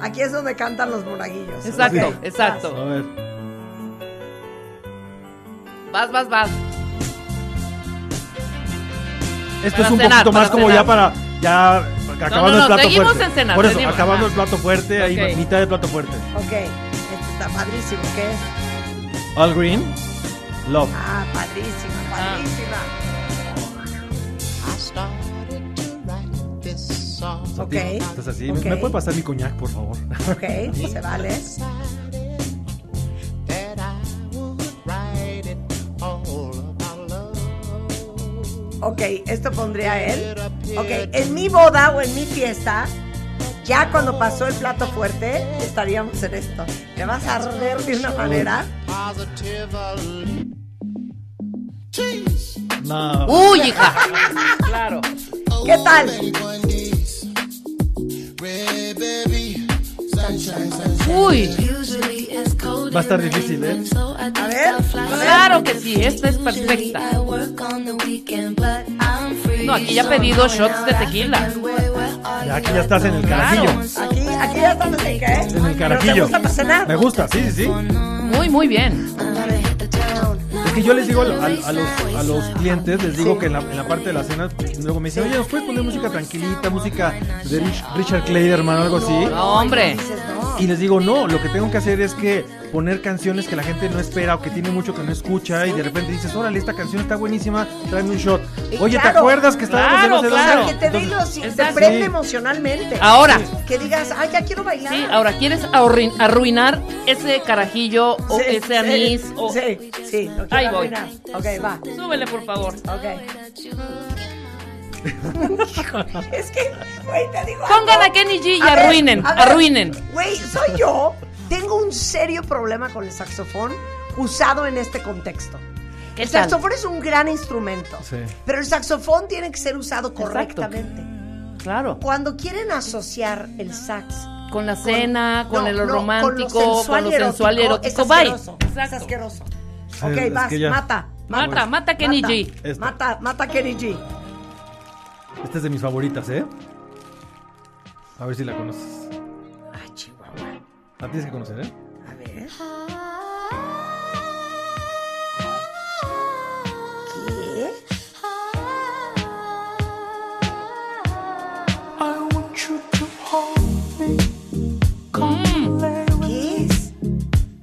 Aquí es donde cantan los monaguillos. Exacto, exacto. A ver. Vas, vas, vas. Esto Para es un cenar, poquito más como cenar. ya para. Ya acabando no, el no, plato seguimos fuerte. en cenar, Por eso, seguimos, acabando el plato fuerte, Ok. ahí mitad del plato fuerte. Ok. Este está padrísimo. ¿Qué es? All Green, Love. Ah, padrísima, Ah. padrísima. Ok. ti, Estás así. ¿Me puede pasar mi coñac, por favor? Ok, se vale. Ok, esto pondría él. Ok, en mi boda o en mi fiesta, ya cuando pasó el plato fuerte, estaríamos en esto. Te vas a arder de una manera. No. Uy, hija. [LAUGHS] Claro. ¿Qué tal? Uy, Va a estar difícil, ¿eh? A ver, claro que sí, esta es perfecta. No, aquí ya he pedido shots de tequila. Ya aquí ya estás en el carajillo. aquí, aquí ya estamos en qué? En el ¿Pero te carajillo. gusta para cenar? Me gusta, sí, sí, sí. Muy, muy bien. Es que yo les digo a, a- a los, a los clientes, les digo que en la, en la parte de la cena, luego me dicen, oye, ¿nos puedes poner música tranquilita, música de Rich- Richard Clayderman o algo así? No, hombre. Y les digo, no, lo que tengo que hacer es que poner canciones que la gente no espera o que tiene mucho que no escucha y de repente dices, órale, esta canción está buenísima, tráeme un shot. Y Oye, ¿te acuerdas que estábamos en claro, sé claro. Que te, Entonces, los- te prende Sí. emocionalmente. Ahora. Que digas, ay, ya quiero bailar. Sí, ahora, ¿quieres arruin- arruinar ese carajillo o Sí, ese sí, anís? o... Sí, sí, lo quiero Ahí voy. arruinar. Ok, va. Súbele, por favor. Ok. Es que, güey, te digo. Pongan algo. a Kenny G y A arruinen, ver, arruinen. Güey, soy yo. Tengo un serio problema con el saxofón usado en este contexto. ¿Qué el tal? saxofón es un gran instrumento, Sí. pero el saxofón tiene que ser usado correctamente. Claro. Cuando quieren asociar el sax Con la cena, con, no, lo no, romántico, con lo sensual, con y lo sensual y erótico, erótico. es Bye. asqueroso, es Exacto. asqueroso. Sí, ok, es vas, ya- mata, Mata, mata a Kenny G. Esta. Mata, mata a Kenny G. Esta es de mis favoritas, ¿eh? A ver si la conoces. Ay, Chihuahua. La tienes que conocer, ¿eh? A ver. ¿Qué? ¿Qué es?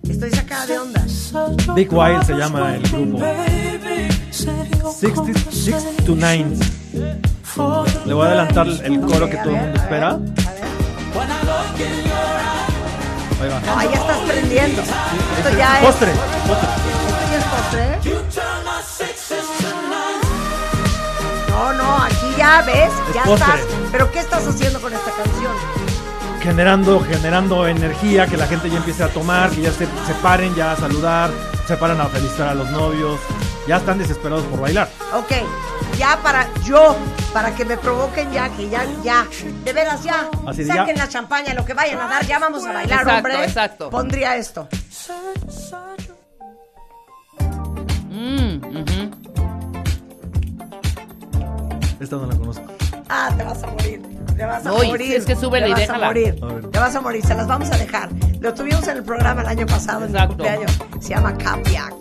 Estoy sacada de onda. Big Wild se llama el grupo. 66 to 9. Le voy a adelantar el coro que todo el mundo espera. Ahí va. Ahí ya estás prendiendo. Esto Este ya es es. postre. postre. ¿Esto ya es postre? No, no, aquí ya ves, ya postre. estás. ¿Pero qué estás haciendo con esta canción? Generando, generando energía, que la gente ya empiece a tomar, que ya se, se paren ya a saludar, se paran a felicitar a los novios. Ya están desesperados por bailar. Ok, ya para yo, para que me provoquen ya, que ya, ya, de veras ya, Así saquen ya. la champaña, lo que vayan a dar, ya vamos a bailar, Exacto, hombre. exacto. Pondría esto. Mm, ujú. Esta no la conozco. Ah, te vas a morir. Te vas a Uy, morir. sí, es que súbele te vas déjala. a morir. A. Te vas a morir. Se las vamos a dejar. Lo tuvimos en el programa el año pasado, en mi Exacto. cumpleaños. Se llama Capiac.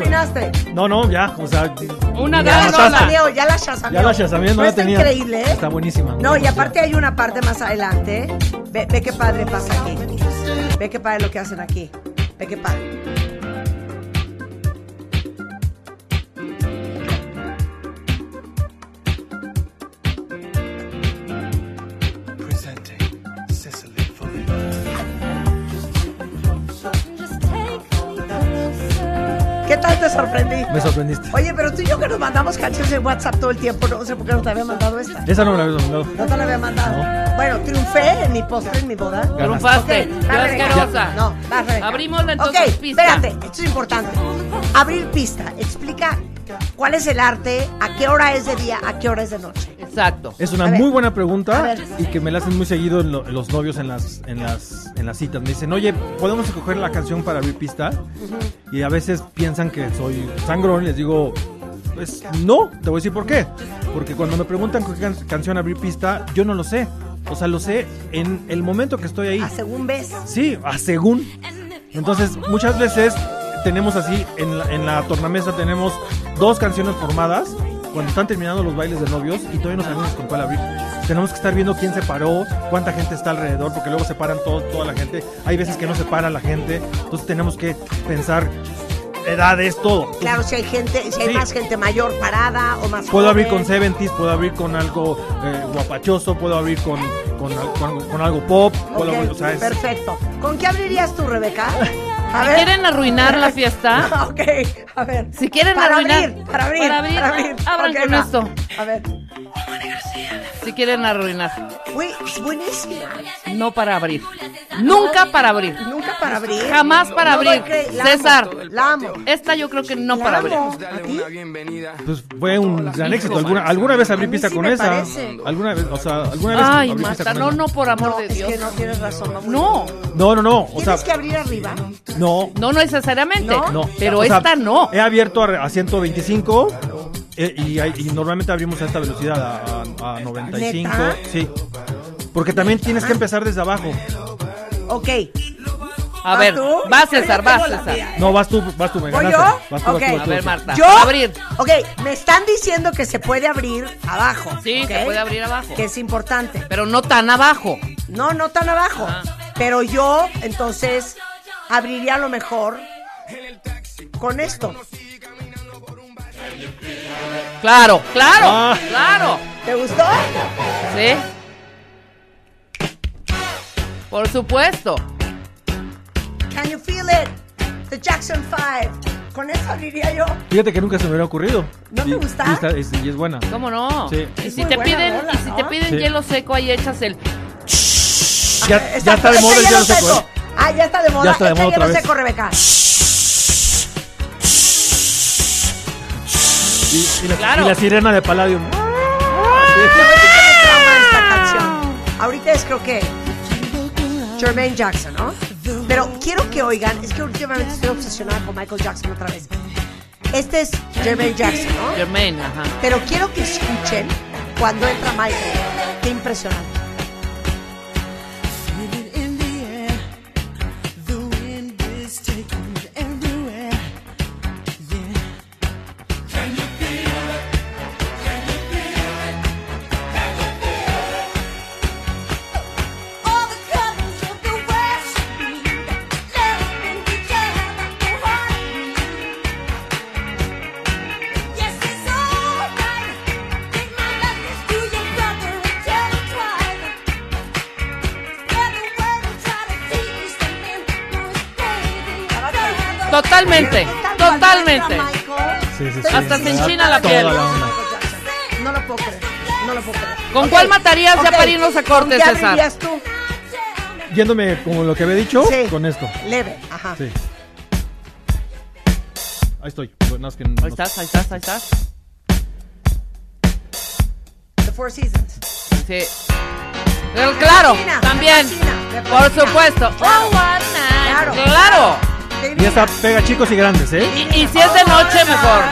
¿Qué Híjole. opinaste? No, no, ya, o sea, Una Ya la gran chasameó, ya la chasameó. ya la chasameé, no ¿No la está tenía. increíble, ¿eh? Está buenísima. No, y la aparte hay una parte más adelante. ¿eh? Ve, ve qué padre pasa aquí. Ve qué padre lo que hacen aquí. Ve qué padre. Me sorprendiste. Oye, pero tú y yo que nos mandamos canciones en WhatsApp todo el tiempo, no sé por qué no te había mandado esta. Esa no me la había mandado. No te la había mandado. Bueno, triunfé en mi postre, en mi boda. Triunfaste. Ok, Qué va, Rebeca. asquerosa. No, va, Rebeca. Abrimosla entonces, Ok, pista. espérate, esto es importante. Abrir pista. Explica cuál es el arte, a qué hora es de día, a qué hora es de noche. Exacto. Es una A ver. muy buena A pregunta ver. y que me la hacen muy seguido en lo- en los novios en las, en las en las citas. Me dicen, oye, ¿podemos escoger la canción para abrir pista? Y a veces piensan que soy sangrón y les digo, pues no, te voy a decir por qué. Porque cuando me preguntan con qué can- canción abrir pista, yo no lo sé. O sea, lo sé en el momento que estoy ahí. A según ves. Sí, a según. Entonces, muchas veces tenemos así, en la, en la tornamesa tenemos dos canciones formadas cuando están terminando los bailes de novios y todavía no sabemos con cuál abrir. Tenemos que estar viendo quién se paró, cuánta gente está alrededor, porque luego se paran todo, toda la gente. Hay veces que no se para la gente, entonces tenemos que pensar edades, todo. Claro, si hay gente, si hay Sí. más gente mayor parada o más Puedo abrir con joven. 70s, puedo abrir con algo eh, guapachoso, puedo abrir con, con, con- con algo pop, puedo abrir- o sea, es- Perfecto. ¿Con qué abrirías tú, Rebeca? [LAUGHS] A Si ver. quieren arruinar la fiesta, [LAUGHS] ok, a ver. Si quieren para arruinar- abrir, para abrir, para abrir, para abrir. abran Ok, con va. esto. A ver. Si quieren arruinar, Uy, es buenísima. no para abrir. Nunca para abrir. Nunca para abrir. Jamás para No abrir. cre- la amo, César. La amo. Esta yo creo que no La para abrir. amo. ¿A ti? Pues fue un gran éxito. ¿Alguna, alguna vez abrí A mí pista sí con me esa? parece. ¿Alguna vez? O sea, ¿alguna vez Ay, abrí pista Marta, con no, esa? no, por amor No, de es Dios. que no tienes razón. mamá. No, No, no, no. O sea, Tienes que abrir arriba. no. no necesariamente. ¿No? No, Pero o sea, esta no. He abierto a, a 125 eh, y, normalmente abrimos a esta velocidad, a, a 95. ¿Neta? Sí. Porque también tienes que empezar desde abajo. Ok. A ¿Vas ver, tú? va César, va César. mía. No, vas tú, vas tú, me ¿Voy ganaste. yo? Vas tú, Ok. vas tú, vas A ver. Marta. Yo, Abrir. ok, me están diciendo que se puede abrir abajo. Sí, ¿ok? se puede abrir abajo. Que es importante. Pero no tan abajo. No, no tan abajo. Ah. Pero yo, entonces, abriría a lo mejor con esto. Claro, claro, Ah. claro. ¿Te gustó? ¿Sí? Por supuesto. Can you feel it? The Jackson 5. Con eso abriría yo. Fíjate que nunca se me hubiera ocurrido. ¿No te gusta? Y, está- es, y es buena. ¿Cómo no? Sí. Y si te piden, rola, y si te piden Sí. hielo seco, ahí echas el. Ya, ya Exacto, está de echa moda el hielo hielo seco. ¿eh? Ah, ya está de moda. Ya está de Echa moda hielo otra vez. seco, Rebeca. Y, y la, Claro. y la sirena de Palladium. Ahorita es creo que Jermaine Jackson, ¿no? Pero quiero que oigan, es que últimamente estoy obsesionada con Michael Jackson otra vez. Este es Jermaine Jackson, ¿no? Jermaine, ajá. Pero quiero que escuchen cuando entra Michael. Qué impresionante. Sí, sí, Hasta se enchina la piel. la onda. Michael Jackson. No lo puedo creer. No lo puedo creer. ¿Con cuál matarías ya ok. para irnos a corte, ¿Con qué César? abrirías tú? Yéndome como lo que había dicho, Sí. con esto. Leve, ajá. Sí. Ahí estoy. Más que no- Ahí estás, ahí estás, ahí estás. The Four Seasons. Sí. Pero claro, también. Por. Claro. Oh, what night. Claro. Claro. Y esta pega chicos y grandes, ¿eh? Y, y si es de noche, mejor.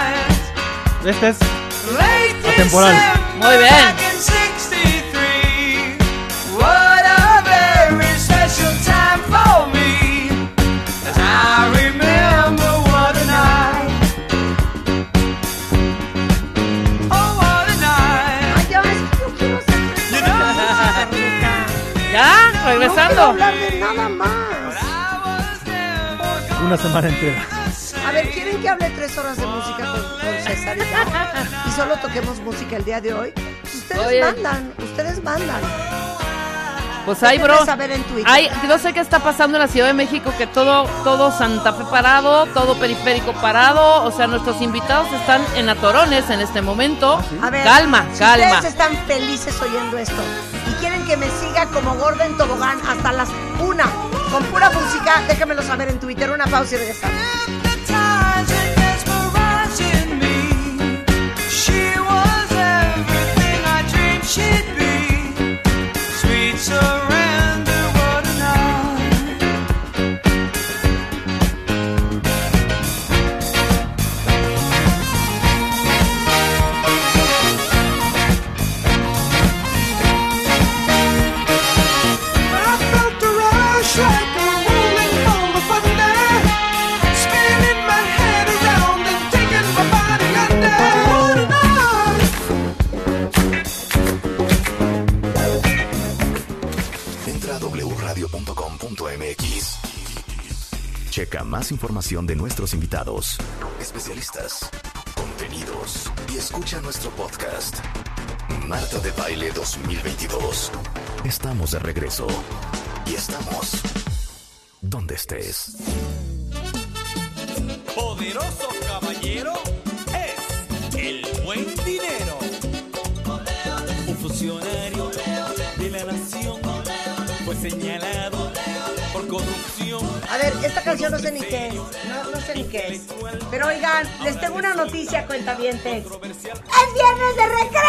Esta es atemporal. Muy bien. Back in 63, what a very special time for me. As I remember what a night. Oh, what a night. Ay, ya ves [LAUGHS] Una semana entera. A ver, ¿quieren que hable tres horas de música con, con César y? Y solo toquemos música el día de hoy. Ustedes Oye. mandan, ustedes mandan. Pues ahí, Déjenme bro. saber en Twitter. Hay, no sé qué está pasando en la Ciudad de México, que todo, todo Santa Fe parado, todo periférico parado. O sea, nuestros invitados están en atorones en este momento. A ver, calma, si calma. ustedes están felices oyendo esto que me siga como gorda en tobogán hasta las una con pura música, déjenmelo saber en Twitter. Una pausa y regresamos. She Checa más información de nuestros invitados, especialistas, contenidos y escucha nuestro podcast. Marta de Baile 2022. Estamos de regreso. Y estamos donde estés. poderoso caballero es el buen dinero. Un funcionario de la nación fue señalado por corrupción. A ver, esta canción no sé ni qué es. No, no sé ni qué es. Pero oigan, les tengo una noticia, cuentavientes. ¡Es viernes de recreo!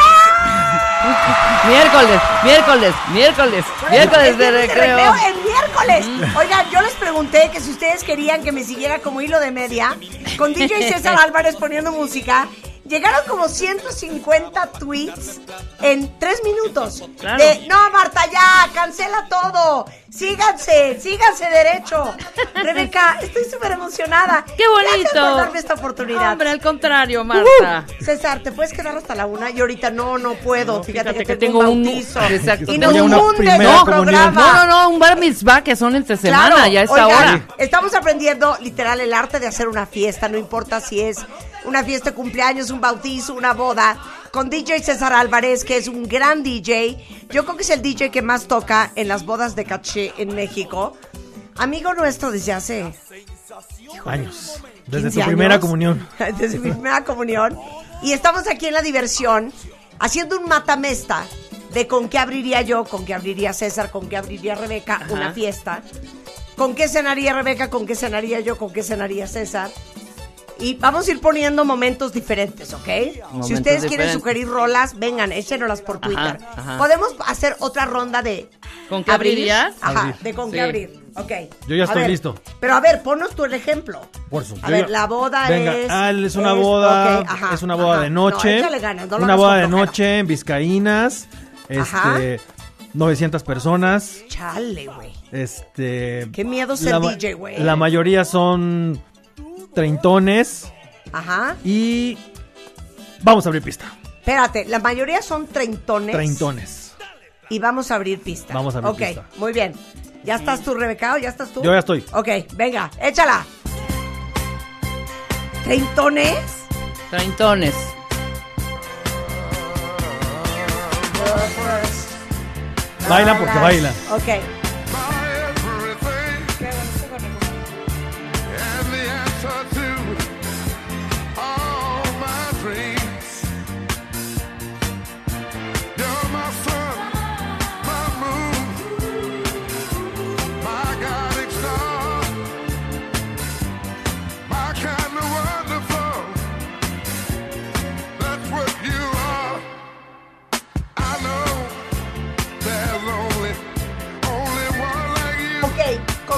Miércoles, miércoles, miércoles, miércoles de viernes recreo. el miércoles. Oigan, yo les pregunté que si ustedes querían que me siguiera como hilo de media, con DJ César [LAUGHS] Álvarez poniendo música, llegaron como 150 tweets en tres minutos. Claro. De, no, Marta, ya, cancela todo. Síganse, síganse derecho. [LAUGHS] Rebeca, estoy súper emocionada. ¡Qué Gracias por bonito! darme esta oportunidad. Hombre, al contrario, Marta. Uh, César, ¿te puedes quedar hasta la una? Y ahorita no, no puedo. fíjate, fíjate que, que tengo, tengo un un- bautizo. Exacto, Y nos hunde el comunión. programa. No, no, no, un bar mitzvah que son entre semana, Claro, ya es oigan, hora. Estamos aprendiendo literal el arte de hacer una fiesta, no importa si es una fiesta de cumpleaños, un bautizo, una boda, con DJ César Álvarez, que es un gran DJ. Yo creo que es el DJ que más toca en las bodas de caché en México. Amigo nuestro desde hace Años. Desde 15 tu primera comunión. [LAUGHS] Desde mi primera comunión. Y estamos aquí en la diversión, haciendo un matamesta de con qué abriría yo, con qué abriría César, con qué abriría Rebeca Ajá. una fiesta. ¿Con qué cenaría Rebeca? ¿Con qué cenaría yo? ¿Con qué cenaría César? Y vamos a ir poniendo momentos diferentes, ¿ok? si ustedes quieren diferentes. sugerir rolas, vengan, échenoslas por Twitter. ajá. Podemos hacer otra ronda de... ¿Con qué abrir? abrirías? Ajá, Abrir. de con qué abrir. Ok. Yo ya estoy ver, listo. Pero a ver, ponnos tú el ejemplo. Por su- A ver, ya- la boda Venga, es... ah, es una es- boda, ajá, es una boda ajá. de noche. No, ganas, una boda de noche en Vizcaínas. Ajá. Este 900 personas. Chale, güey. Este Qué miedo ser la DJ, güey. La mayoría son treintones Ajá. y vamos a abrir pista. Espérate, la mayoría son treintones. Treintones. Y vamos a abrir pista. Vamos a abrir Ok, pista. muy bien. ¿Ya estás tú, Rebeca? ¿O ¿Ya estás tú? Yo ya estoy. Ok, venga, échala. ¿Treintones? Treintones. Bailan porque bailan. Ok.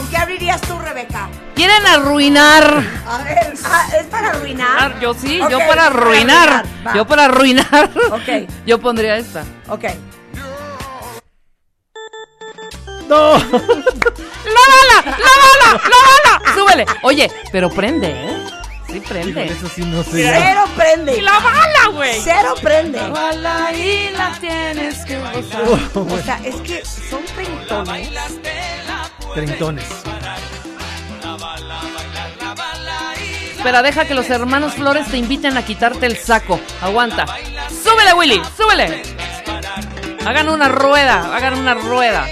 ¿Con qué abrirías tú, Rebeca? ¿Quieren arruinar? A ver, ah, ¿es para arruinar? Ah, Yo sí, yo para arruinar. Yo para arruinar. Ok. [LAUGHS] Yo pondría esta. Ok. ¡No! [LAUGHS] ¡La bala! ¡La bala! ¡La bala! Súbele. Oye, pero prende, ¿eh? Sí, prende. Eso sí no sé. Cero prende. ¡Y la bala, güey! Cero prende. La bala y la tienes que gozar. O sea, es que son treintones. Treintones. Espera, deja que los hermanos Flores te inviten a quitarte el saco. Aguanta. ¡Súbele, Willy! ¡Súbele! Hagan una rueda, hagan una rueda.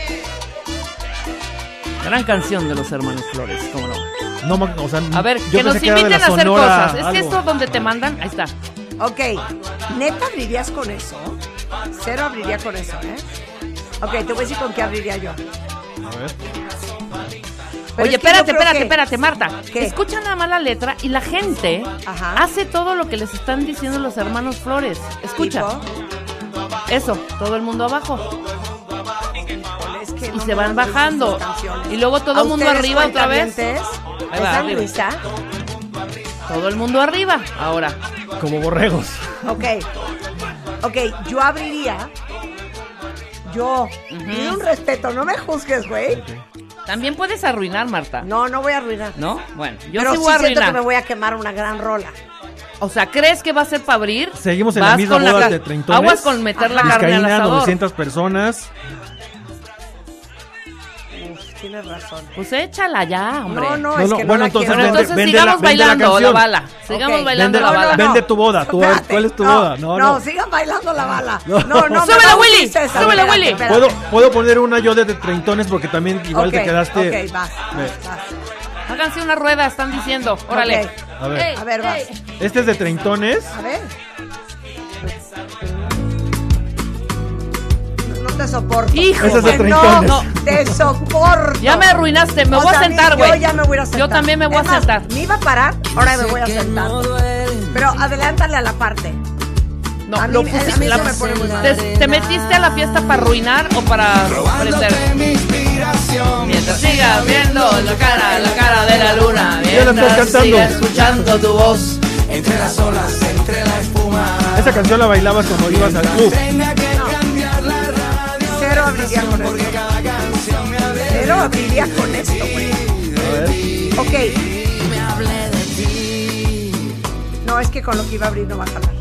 Gran canción de los hermanos Flores, cómo no. No, o sea, A ver, que nos inviten a hacer Sonora cosas. Es que esto donde te mandan, ahí está. Ok, ¿neta abrirías con eso? Cero abriría con eso, ¿eh? Ok, te voy a decir con qué abriría yo. A ver. Pero Oye, es que espérate, espérate, que- espérate, Marta. ¿Qué? Escucha nada más la letra y la gente Ajá. hace todo lo que les están diciendo los hermanos Flores. Escucha. Tipo, Eso, todo el mundo abajo. es que Y no se van bajando. Y luego todo ¿A el mundo arriba otra vez. cuentavientes, Ahí ¿Les va, dan arriba. risa? Todo el mundo arriba. Ahora. Como borregos. Ok. Ok, yo abriría. Yo. Y un respeto, no me juzgues, güey. También puedes arruinar, Marta. No, no voy a arruinar. ¿No? Bueno, yo Pero sí sí voy a siento que arruinar. me voy a quemar una gran rola. O sea, ¿crees que va a ser para abrir? Seguimos en la misma boda de treintones. Aguas con meter la carne al Vizcaína, asador. 900 personas. Tienes razón. Pues échala ya, hombre. No, no, No, es no, que no bueno, la entonces vende- entonces vende la- sigamos la bailando la bala. Sigamos bailando Vende- la bala. vende tu boda. Tú, Espérate, ¿cuál es tu no, boda? No, no. sigan bailando la bala. No. No, no, Súbele, Willy, César, súbele, Willy. espérate. ¿Puedo, puedo poner una yo de treintones porque también igual te quedaste. Ok, vas, vas, vas. Háganse una rueda, están diciendo. Órale. A ver. ey, A ver, vas. Este es de treintones. A ver. Te soporto. Hijo, de treintones. No, te soporto. Ya me arruinaste, me O voy a sentar, Yo güey. ya me voy a ir a sentar. Yo también me voy Es a más, sentar. Me iba a parar, ahora me voy a sentar. Pero adelántale a la parte. No, a mí, lo a mí pusiste- eso la- me pone muy mal. ¿Te, te metiste a la fiesta para arruinar o para prender? Mientras sigas viendo la cara, la cara de la luna, mientras cantando. sigas escuchando tu voz. Entre las olas, entre la espuma. Esa canción la bailabas cuando ibas al club. Con esto. Cero abriría con esto, güey. A ver. Ok. No, es que con lo que iba a abrir no va a jalar.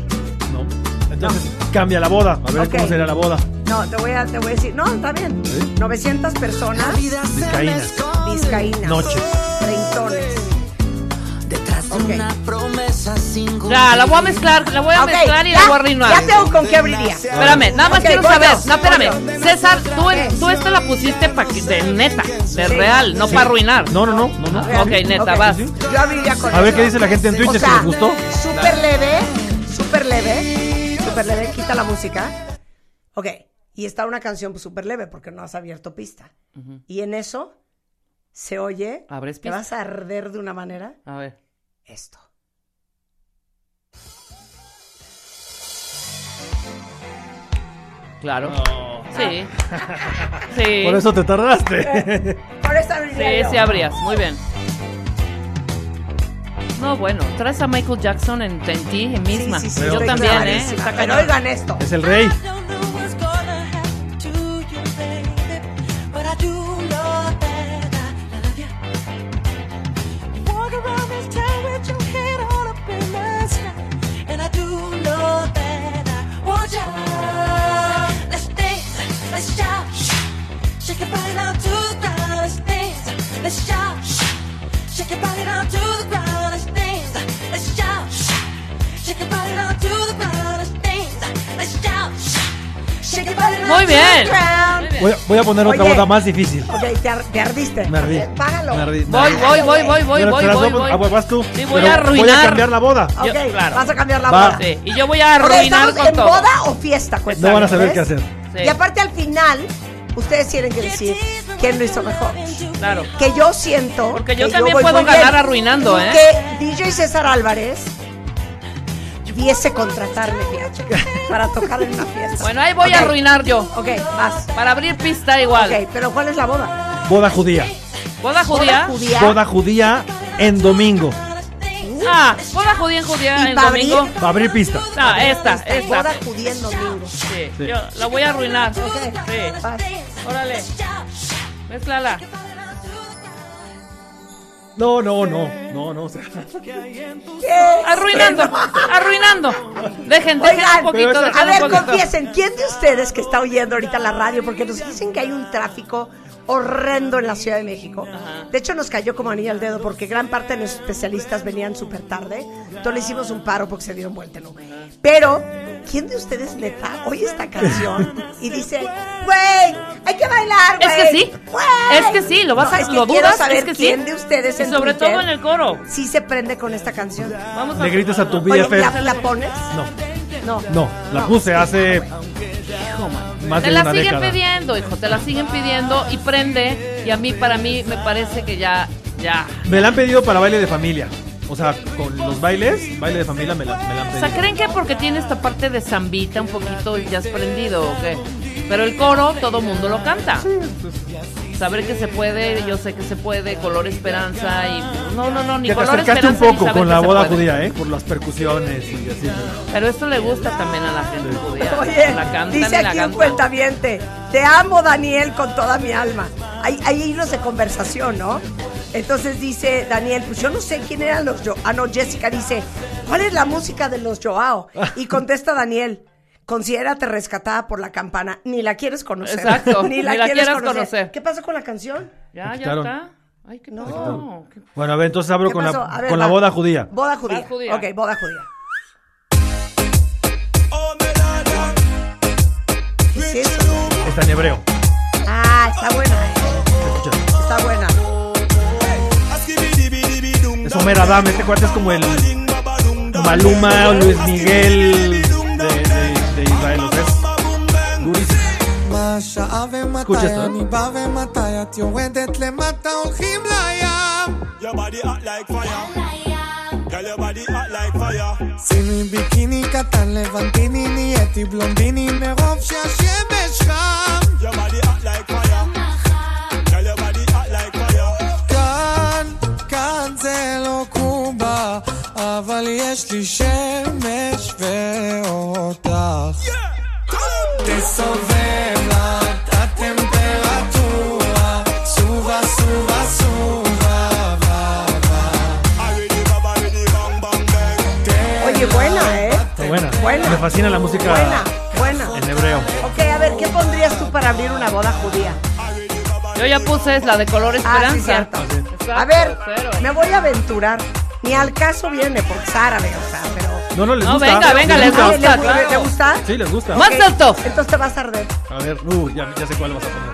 No. Entonces cambia la boda. A ver Ok. cómo será la boda. No, te voy a, te voy a decir. No, está bien. ¿Sí? 900 personas, Vizcaínas. vizcaínas. Noche. Treintones. Ok. Ya, la voy a mezclar, la voy a Ok, mezclar y ya, la voy a arruinar. Ya tengo con qué abriría. Espérame, nada más Ok, quiero saber. yo, No, espérame. César, tú, tú esta la pusiste pa que- de neta, de Sí. real, no para arruinar. No, no, no. no, no. Ah, Ok, neta, vas. Yo abriría con A ver eso. qué dice la gente en Twitter, O si sea, les gustó. Súper leve, súper leve, súper leve, quita la música. Ok, y está una canción súper leve porque no has abierto pista. Y en eso se oye, Abres te pista. vas a arder de una manera, A ver. Esto. Claro. Sí. [LAUGHS] Sí. Por eso te tardaste. [LAUGHS] Por eso Sí, yo. sí abrías. Muy bien. No, bueno, traes a Michael Jackson en, en ti, misma. Sí, sí, sí, Yo también, ¿eh? Está Pero oigan esto. Es el rey. Poner otra Oye. boda más difícil. Ok, te, ar- te ardiste. Me ardí. Págalo. Me ardí. Voy, voy, voy, voy, voy, voy, voy, voy- voy. Ah, pues vas tú. Sí, voy a Voy arruinar. a cambiar la boda. Ok, Yo- claro. vas a cambiar la Va. boda. Sí, y yo voy a arruinar con en todo. boda o fiesta, cuenta. No van a saber qué hacer. Sí, Y aparte al final, ustedes tienen que decir quién lo hizo mejor. claro. Que yo siento. Porque yo que también voy puedo ganar bien. arruinando, ¿eh? Que DJ César Álvarez pudiese contratarme, fíjate, para tocar en una fiesta. Bueno, ahí voy a arruinar yo. Ok, vas. Para abrir pista igual. Ok, pero ¿cuál es la boda? Boda judía. ¿Boda judía? ¿Boda judía? Boda judía en domingo. Ah, boda judía en judía ¿Y en domingo. abrir? Va a abrir pista. Ah, esta, esta. Boda judía en domingo. Sí, Sí. yo la voy a arruinar. Ok, Sí. vas. Órale. Mézclala. No, no, no. No, no. o sea, Arruinando, arruinando. Dejen, dejen Oigan, un poquito, dejen A ver, un poquito. confiesen, ¿quién de ustedes que está oyendo ahorita la radio? Porque nos dicen que hay un tráfico horrendo en la Ciudad de México. De hecho, nos cayó como anillo al dedo porque gran parte de los especialistas venían súper tarde. Entonces le hicimos un paro porque se dieron vuelta, ¿no? Pero, ¿quién de ustedes neta oye esta canción y dice, güey, hay que bailar, güey? Es que sí. güey"? Es que sí, lo vas No, a es que lo dudas, saber es que sí. quién de ustedes Y en sobre Twitter todo en el coro. sí se prende con esta canción. Vamos a Le gritas a tu Oye, BFF. ¿la, la pones? No, No. no. La puse hace más Te de la una siguen década. pidiendo, hijo, te la siguen pidiendo y prende. Y a mí, para mí, me parece que ya, ya. Me la han pedido para baile de familia. O sea, con los bailes, baile de familia me la, me la han O pedido. sea, ¿creen que porque tiene esta parte de zambita un poquito ya has prendido o qué? Pero el coro, todo mundo lo canta. Saber que se puede, yo sé que se puede, color esperanza y... No, no, no, ni Que te color acercaste un esperanza poco con la boda judía, ¿eh? Por las percusiones y así. Pero esto le gusta también a la gente judía. Oye, la cantan dice y la aquí un cuentaviente, te amo Daniel con toda mi alma. Hay, hay hilos de conversación, ¿no? Entonces dice Daniel, pues yo no sé quién eran los Joao. Ah, no, Jessica dice, ¿cuál es la música de los Joao? Y contesta Daniel, considérate rescatada por la campana, ni la quieres conocer. Exacto, [LAUGHS] ni la, ni la quieres quieres conocer. conocer. ¿Qué pasó con la canción? Ya, ya está. Ay, qué No. Bueno, a ver, entonces abro ¿Qué con la, ver, con la boda judía. Boda judía. Judía. Ok, boda judía. ¿Qué es eso? Está en hebreo. Ah, está buena. Escucha. Está buena. es Homer Adam, este cuate es como el Maluma o Luis Miguel durísimo. מה שעה escucha ומתי esto, אני בא ומתי את יורדת למטה הולכים לים Your body hot like fire. Girl, your body hot like fire. שימי ביקיני קטן לבנטיני נהייתי בלונדיני מרוב שהשמש חם Your body hot like fire. Girl, your body hot like fire. כאן, כאן זה לא קובה אבל יש לי שמש ואותך Oye, buena, ¿eh? Buena. Buena. Me fascina la música Buena, buena. en hebreo. Ok, a ver, ¿qué pondrías tú para abrir una boda judía? Yo ya puse es la de color Ah, esperanza. sí, cierto. Exacto, A ver, cero. me voy a aventurar. Ni al caso viene porque es árabe, o sea. No, no, les No, gusta. venga, venga, les gusta. Ah, ¿le- gusta, le- claro. ¿Le gusta? Sí, les gusta. Más alto. Entonces te vas a arder. A ver, uh, ya, ya sé cuál vas a poner.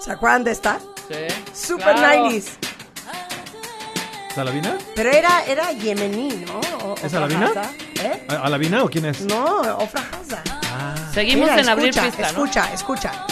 ¿Se acuerdan de esta? Sí. Super Claro. 90s. ¿Salavina? Pero era, era yemení, ¿no? O- ¿Es Alavina? ¿Eh? ¿A- ¿Alavina o quién es? No, Ofra Haza. Seguimos Mira, en abrir escucha, pista, ¿no? Escucha,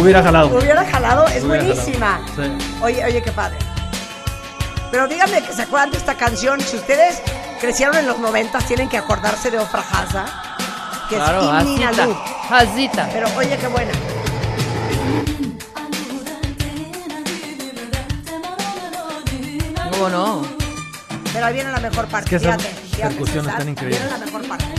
hubiera jalado? Hubiera jalado. Es Hubiera buenísima. jalado. Sí. Oye, oye, qué padre. Pero díganme que se acuerdan de esta canción. Si ustedes crecieron en los 90, tienen que acordarse de Ofra Haza, que Claro, es Imni Hazita. Pero oye, qué buena. ¿Cómo no? Pero ahí viene la mejor parte. Es que esas fíjate, fíjate, percusiones están increíbles. Viene la mejor parte.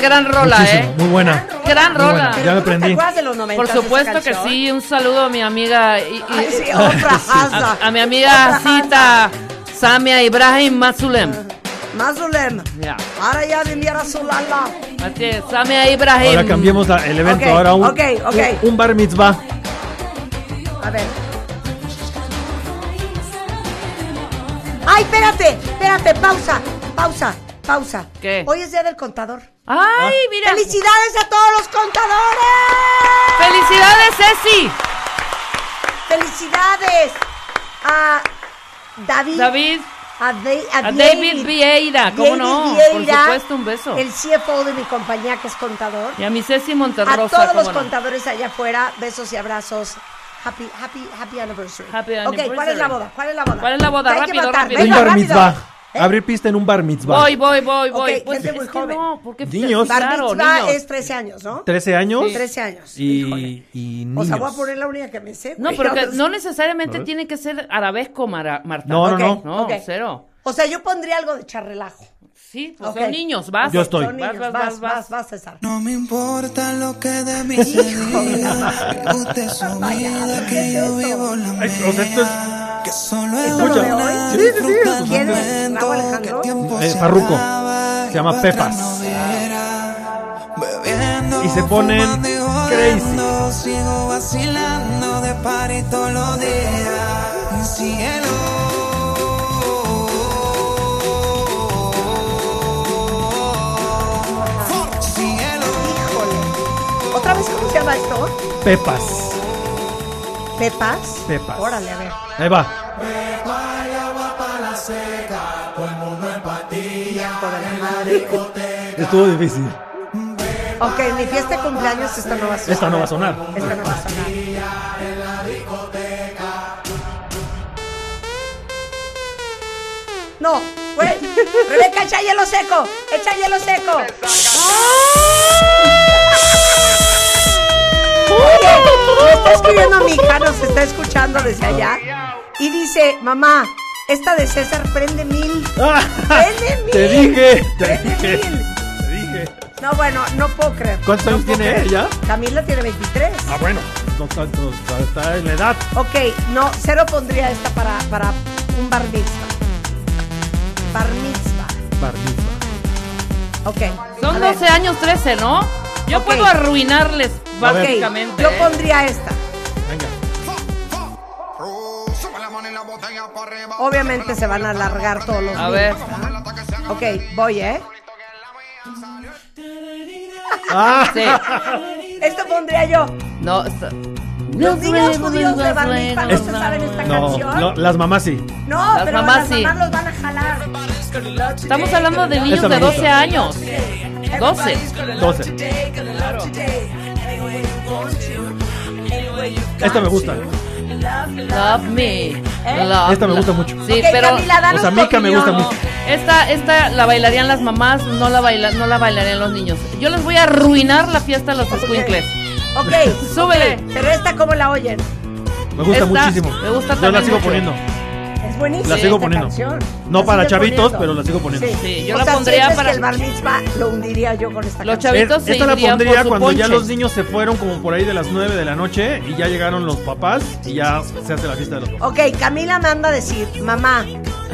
Gran rola, Muchísimo, ¿eh? muy buena. Gran buena. rola. Ya me ¿Tú no prendí. ¿Te acuerdas de los 90 Por supuesto que sí. Un saludo a mi amiga. y- y- Ay, sí, [LAUGHS] Haza. a, a mi amiga Cita Samia Ibrahim Mazulem. Mazulem. Ya. Ahora ya de mi Rasulallah. Así es, Samia Ibrahim. Ahora cambiemos la- el evento. Ok, Ahora un, ok, ok. un, un bar mitzvah. A ver. Ay, espérate, espérate, pausa, pausa, pausa. ¿Qué? Hoy es día del contador. Ay, mira. ¡Felicidades a todos los contadores! ¡Felicidades, Ceci! ¡Felicidades a David! David. A, Da- a A David, David Vieira, ¿cómo David no? Por Vieira, supuesto, un beso. El CFO de mi compañía que es contador. Y a mi Ceci A Monterrosa. todos los ¿cómo no? contadores allá afuera, besos y abrazos. Happy, happy, happy anniversary. Happy Ok, ¿cuál es anniversary. la boda? ¿Cuál es la boda? ¿Cuál es la boda? Hay que Rápido, rápido. Venga, rápido. ¿Eh? Abrir pista en un bar mitzvah. Voy, voy, voy, voy. Ok, pues gente es muy joven. no, porque Niños. Bar claro, mitzvah niños. es 13 años, ¿no? 13 años. 13 años. Y, y O sea, niños. voy a poner la única que me sé. No, pero que [LAUGHS] no necesariamente tiene que ser arabesco, Mara- Marta. No, no, no. No, ok. cero. O sea, yo pondría algo de charrelajo. Sí, pues son niños, vas. Yo estoy. Son niños, Vas, vas, vas, vas, vas, vas, César. No me importa lo que de mí [LAUGHS] se diga. Usted [LAUGHS] es su vida, que yo vivo la Ay, o sea, esto es que solo es buena Sí, sí, sí. tiempo Eh, se Farruko. acaba Se llama Pepas. Y se ponen crazy. jodiendo, Sigo vacilando de party todos los días. Cielo. Llama esto? Pepas. Pepas. Pepas. Órale, a ver. Ahí va. Estuvo difícil. Ok, en mi fiesta de cumpleaños esta no va a sonar. Esta no va a sonar. Esta no va a sonar. No, güey. Rebeca, echa hielo seco. Echa hielo seco. Está escribiendo mi hija, nos está escuchando desde allá. Y dice, mamá, esta de César prende mil. Prende mil. Te dije, te dije, mil. te dije. No, bueno, no puedo creer. ¿Cuántos No años tiene creer. ella? Camila tiene 23. Ah, bueno, no tanto, está, está en la edad. Ok, no, cero pondría esta para, para un bar mitzvah. Bar mitzvah. Bar mitzvah. Ok. Son a ver, 12 años, 13, ¿no? Yo puedo arruinarles Básicamente. Yo ¿eh? pondría esta. Venga. Obviamente se van a alargar todos los A días, ver. Ok, voy, ¿eh? Ah, Sí. [LAUGHS] Esto pondría yo. No, Los niños judíos de bar mitzvah no se saben esta no, canción. no, las mamás sí. No, Las pero mamás las sí. mamás los van a jalar. estamos hablando de niños de 12 gusta. años. 12. 12. Esta me gusta. Love me. Love Esta me gusta mucho. Sí, Ok, pero Camila, danos O sea, tu Mica me gusta mucho. esta, esta la bailarían las mamás, no la baila, no la bailarían los niños. Yo les voy a arruinar la fiesta a los squinkles. Ok, [LAUGHS] Súbele. ok, Pero esta, ¿cómo la oyen? Me gusta Esta muchísimo. me gusta Yo la sigo mucho. poniendo. Es buenísima. La sigo esta poniendo. canción. No La para chavitos, poniendo. pero la sigo poniendo. Sí, yo o la sea, pondría sientes para que el bar mitzvah lo hundiría yo con esta Los canción. chavitos se esta la irían pondría su cuando ya ponche. los niños se fueron como por ahí de las 9 de la noche y ya llegaron los papás y ya se hace la fiesta de los papás. Ok, Camila me anda a decir, mamá,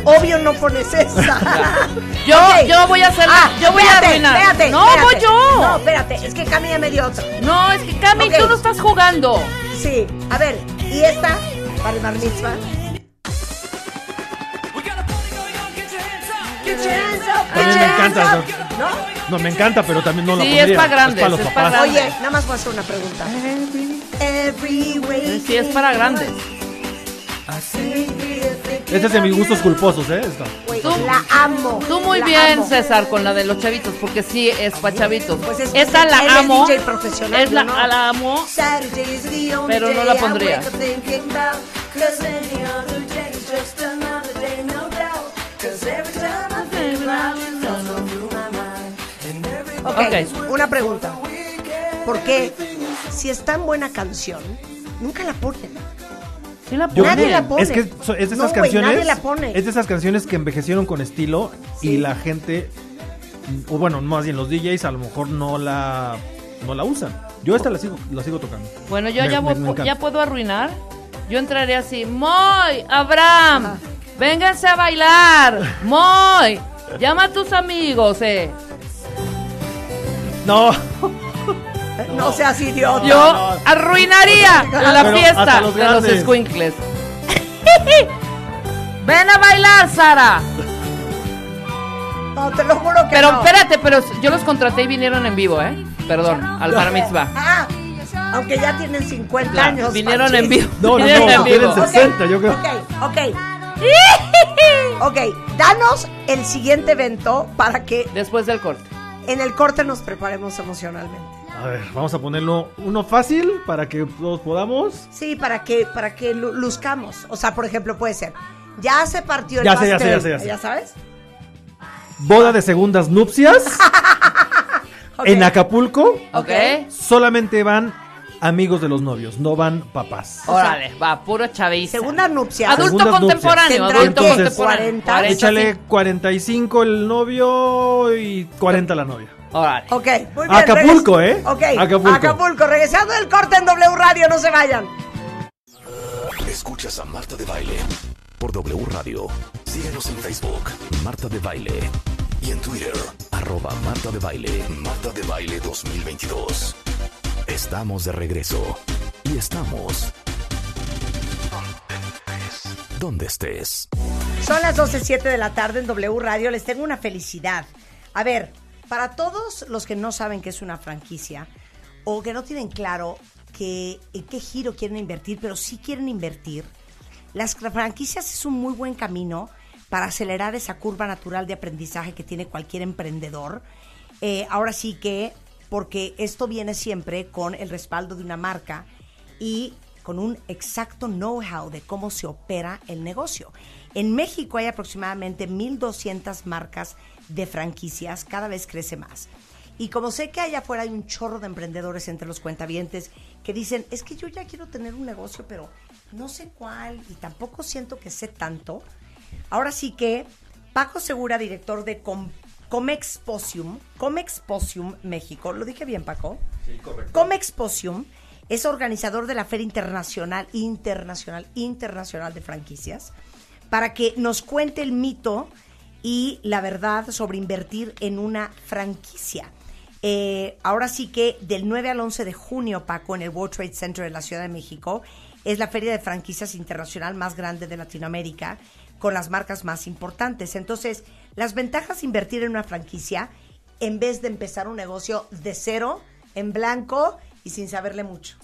obvio no pones esa. [LAUGHS] Yo, Ok. yo voy a hacer, Ah, yo voy a espérate, arruinar. espérate, no, espérate. voy yo. No, espérate, es que Camila me dio otra. No, es que Cami, Ok. tú no estás jugando. Sí, a ver, ¿y esta? Para el bar mitzvah. Get me encanta. ¿No? No, me encanta, pero también no la Sí, pondría. es pa' grandes, para los papás. grandes. Oye, nada más voy a hacer una pregunta. Sí, es para grandes. Este es de mis gustos culposos, ¿eh? Esta. Tú- la amo. Tú muy la bien, amo. César, con la de los chavitos, porque sí es para chavitos. Pues es Esta él la es amo. DJ profesional, Es la, no. la amo. Pero no la pondría. Every Ok, una pregunta. ¿Por qué si es tan buena canción, nunca la ponen? Sí la Yo- Nadie la pone. Es que es de esas canciones. nadie la pone. Es de esas canciones que envejecieron con estilo Sí. y la gente. O bueno, más bien los DJs a lo mejor no la no la usan. Yo esta la sigo, la sigo tocando. Bueno, yo Me- ya, me- voy- me encanta. ya puedo arruinar. Yo entraré así. Moy, Abraham, vénganse a bailar. Moy, llama a tus amigos, eh. No, No seas idiota. Yo arruinaría la Pero fiesta los de los squinkles. [LAUGHS] Ven a bailar, Sara. No, te lo juro que Pero no. espérate, pero yo los contraté y vinieron en vivo, ¿eh? Perdón, al bar mitzvah. Ah, aunque ya tienen 50 Claro, años. vinieron Pachis. en vivo. no, no, vinieron no, en tienen vivo. 60, yo creo. Ok, ok. [LAUGHS] Ok, danos el siguiente evento para que Después del corte. en el corte nos preparemos emocionalmente. A ver, vamos a ponerlo uno fácil para que todos podamos. Sí, para que, para que lu- luzcamos. O sea, por ejemplo, puede ser. Ya se partió el Ya sé, ya sé, ya sé, ya sé. sabes? Boda de segundas nupcias [LAUGHS] Ok. en Acapulco. ¿Ok? Solamente van amigos de los novios, no van papás. Órale, va, puro chaviza. Segunda nupcia. Adulto Segundas contemporáneo, nupcias. adulto ¿qué? contemporáneo. 40. Échale 45 el novio y 40 la novia. Órale. Ok, muy bien. Acapulco, ¿eh? Ok, Acapulco. Acapulco. Regresando del corte en W Radio, no se vayan. Escuchas a Marta de Baile por W Radio. Síguenos en Facebook, Marta de Baile. Y en Twitter, arroba Marta de Baile, Marta de Baile 2022. Estamos de regreso. Y estamos... Donde estés. Son las 12.07 de la tarde en W Radio. Les tengo una felicidad. A ver, para todos los que no saben qué es una franquicia o que no tienen claro que, en qué giro quieren invertir, pero sí quieren invertir, las franquicias es un muy buen camino para acelerar esa curva natural de aprendizaje que tiene cualquier emprendedor. Eh, ahora sí que, porque esto viene siempre con el respaldo de una marca y con un exacto know-how de cómo se opera el negocio. En México hay aproximadamente 1.200 marcas de franquicias, cada vez crece más. Y como sé que allá afuera hay un chorro de emprendedores entre los cuentavientes que dicen, es que yo ya quiero tener un negocio, pero no sé cuál y tampoco siento que sé tanto. Ahora sí que Paco Segura, director de Com- Comexposium, Comexposium México, ¿lo dije bien Paco? Sí, correcto. Comexposium es organizador de la Feria Internacional, Internacional, Internacional de Franquicias, para que nos cuente el mito y la verdad sobre invertir en una franquicia. Eh, ahora sí que del 9 al 11 de junio, Paco, en el World Trade Center de la Ciudad de México, es la feria de franquicias internacional más grande de Latinoamérica, con las marcas más importantes. Entonces, las ventajas de invertir en una franquicia, en vez de empezar un negocio de cero, en blanco y sin saberle mucho.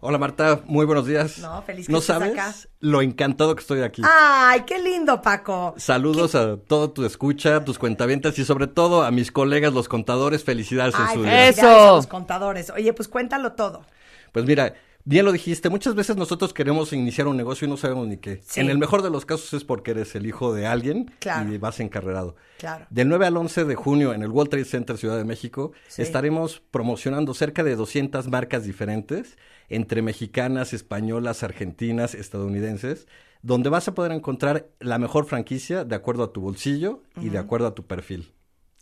Hola Marta, muy buenos días. No, feliz que No estés sabes acá. lo encantado que estoy aquí. ¡Ay, qué lindo, Paco! Saludos a todo tu escucha, tus cuentavientas y sobre todo a mis colegas los contadores. Felicidades en Ay, su felicidades día. a los contadores. Oye, pues cuéntalo todo. Pues mira, bien lo dijiste, muchas veces nosotros queremos iniciar un negocio y no sabemos ni qué. Sí. En el mejor de los casos es porque eres el hijo de alguien Claro. y vas encarrerado. Claro. Del 9 al 11 de junio en el World Trade Center Ciudad de México Sí. estaremos promocionando cerca de 200 marcas diferentes entre mexicanas, españolas, argentinas, estadounidenses, donde vas a poder encontrar la mejor franquicia de acuerdo a tu bolsillo y de acuerdo a tu perfil.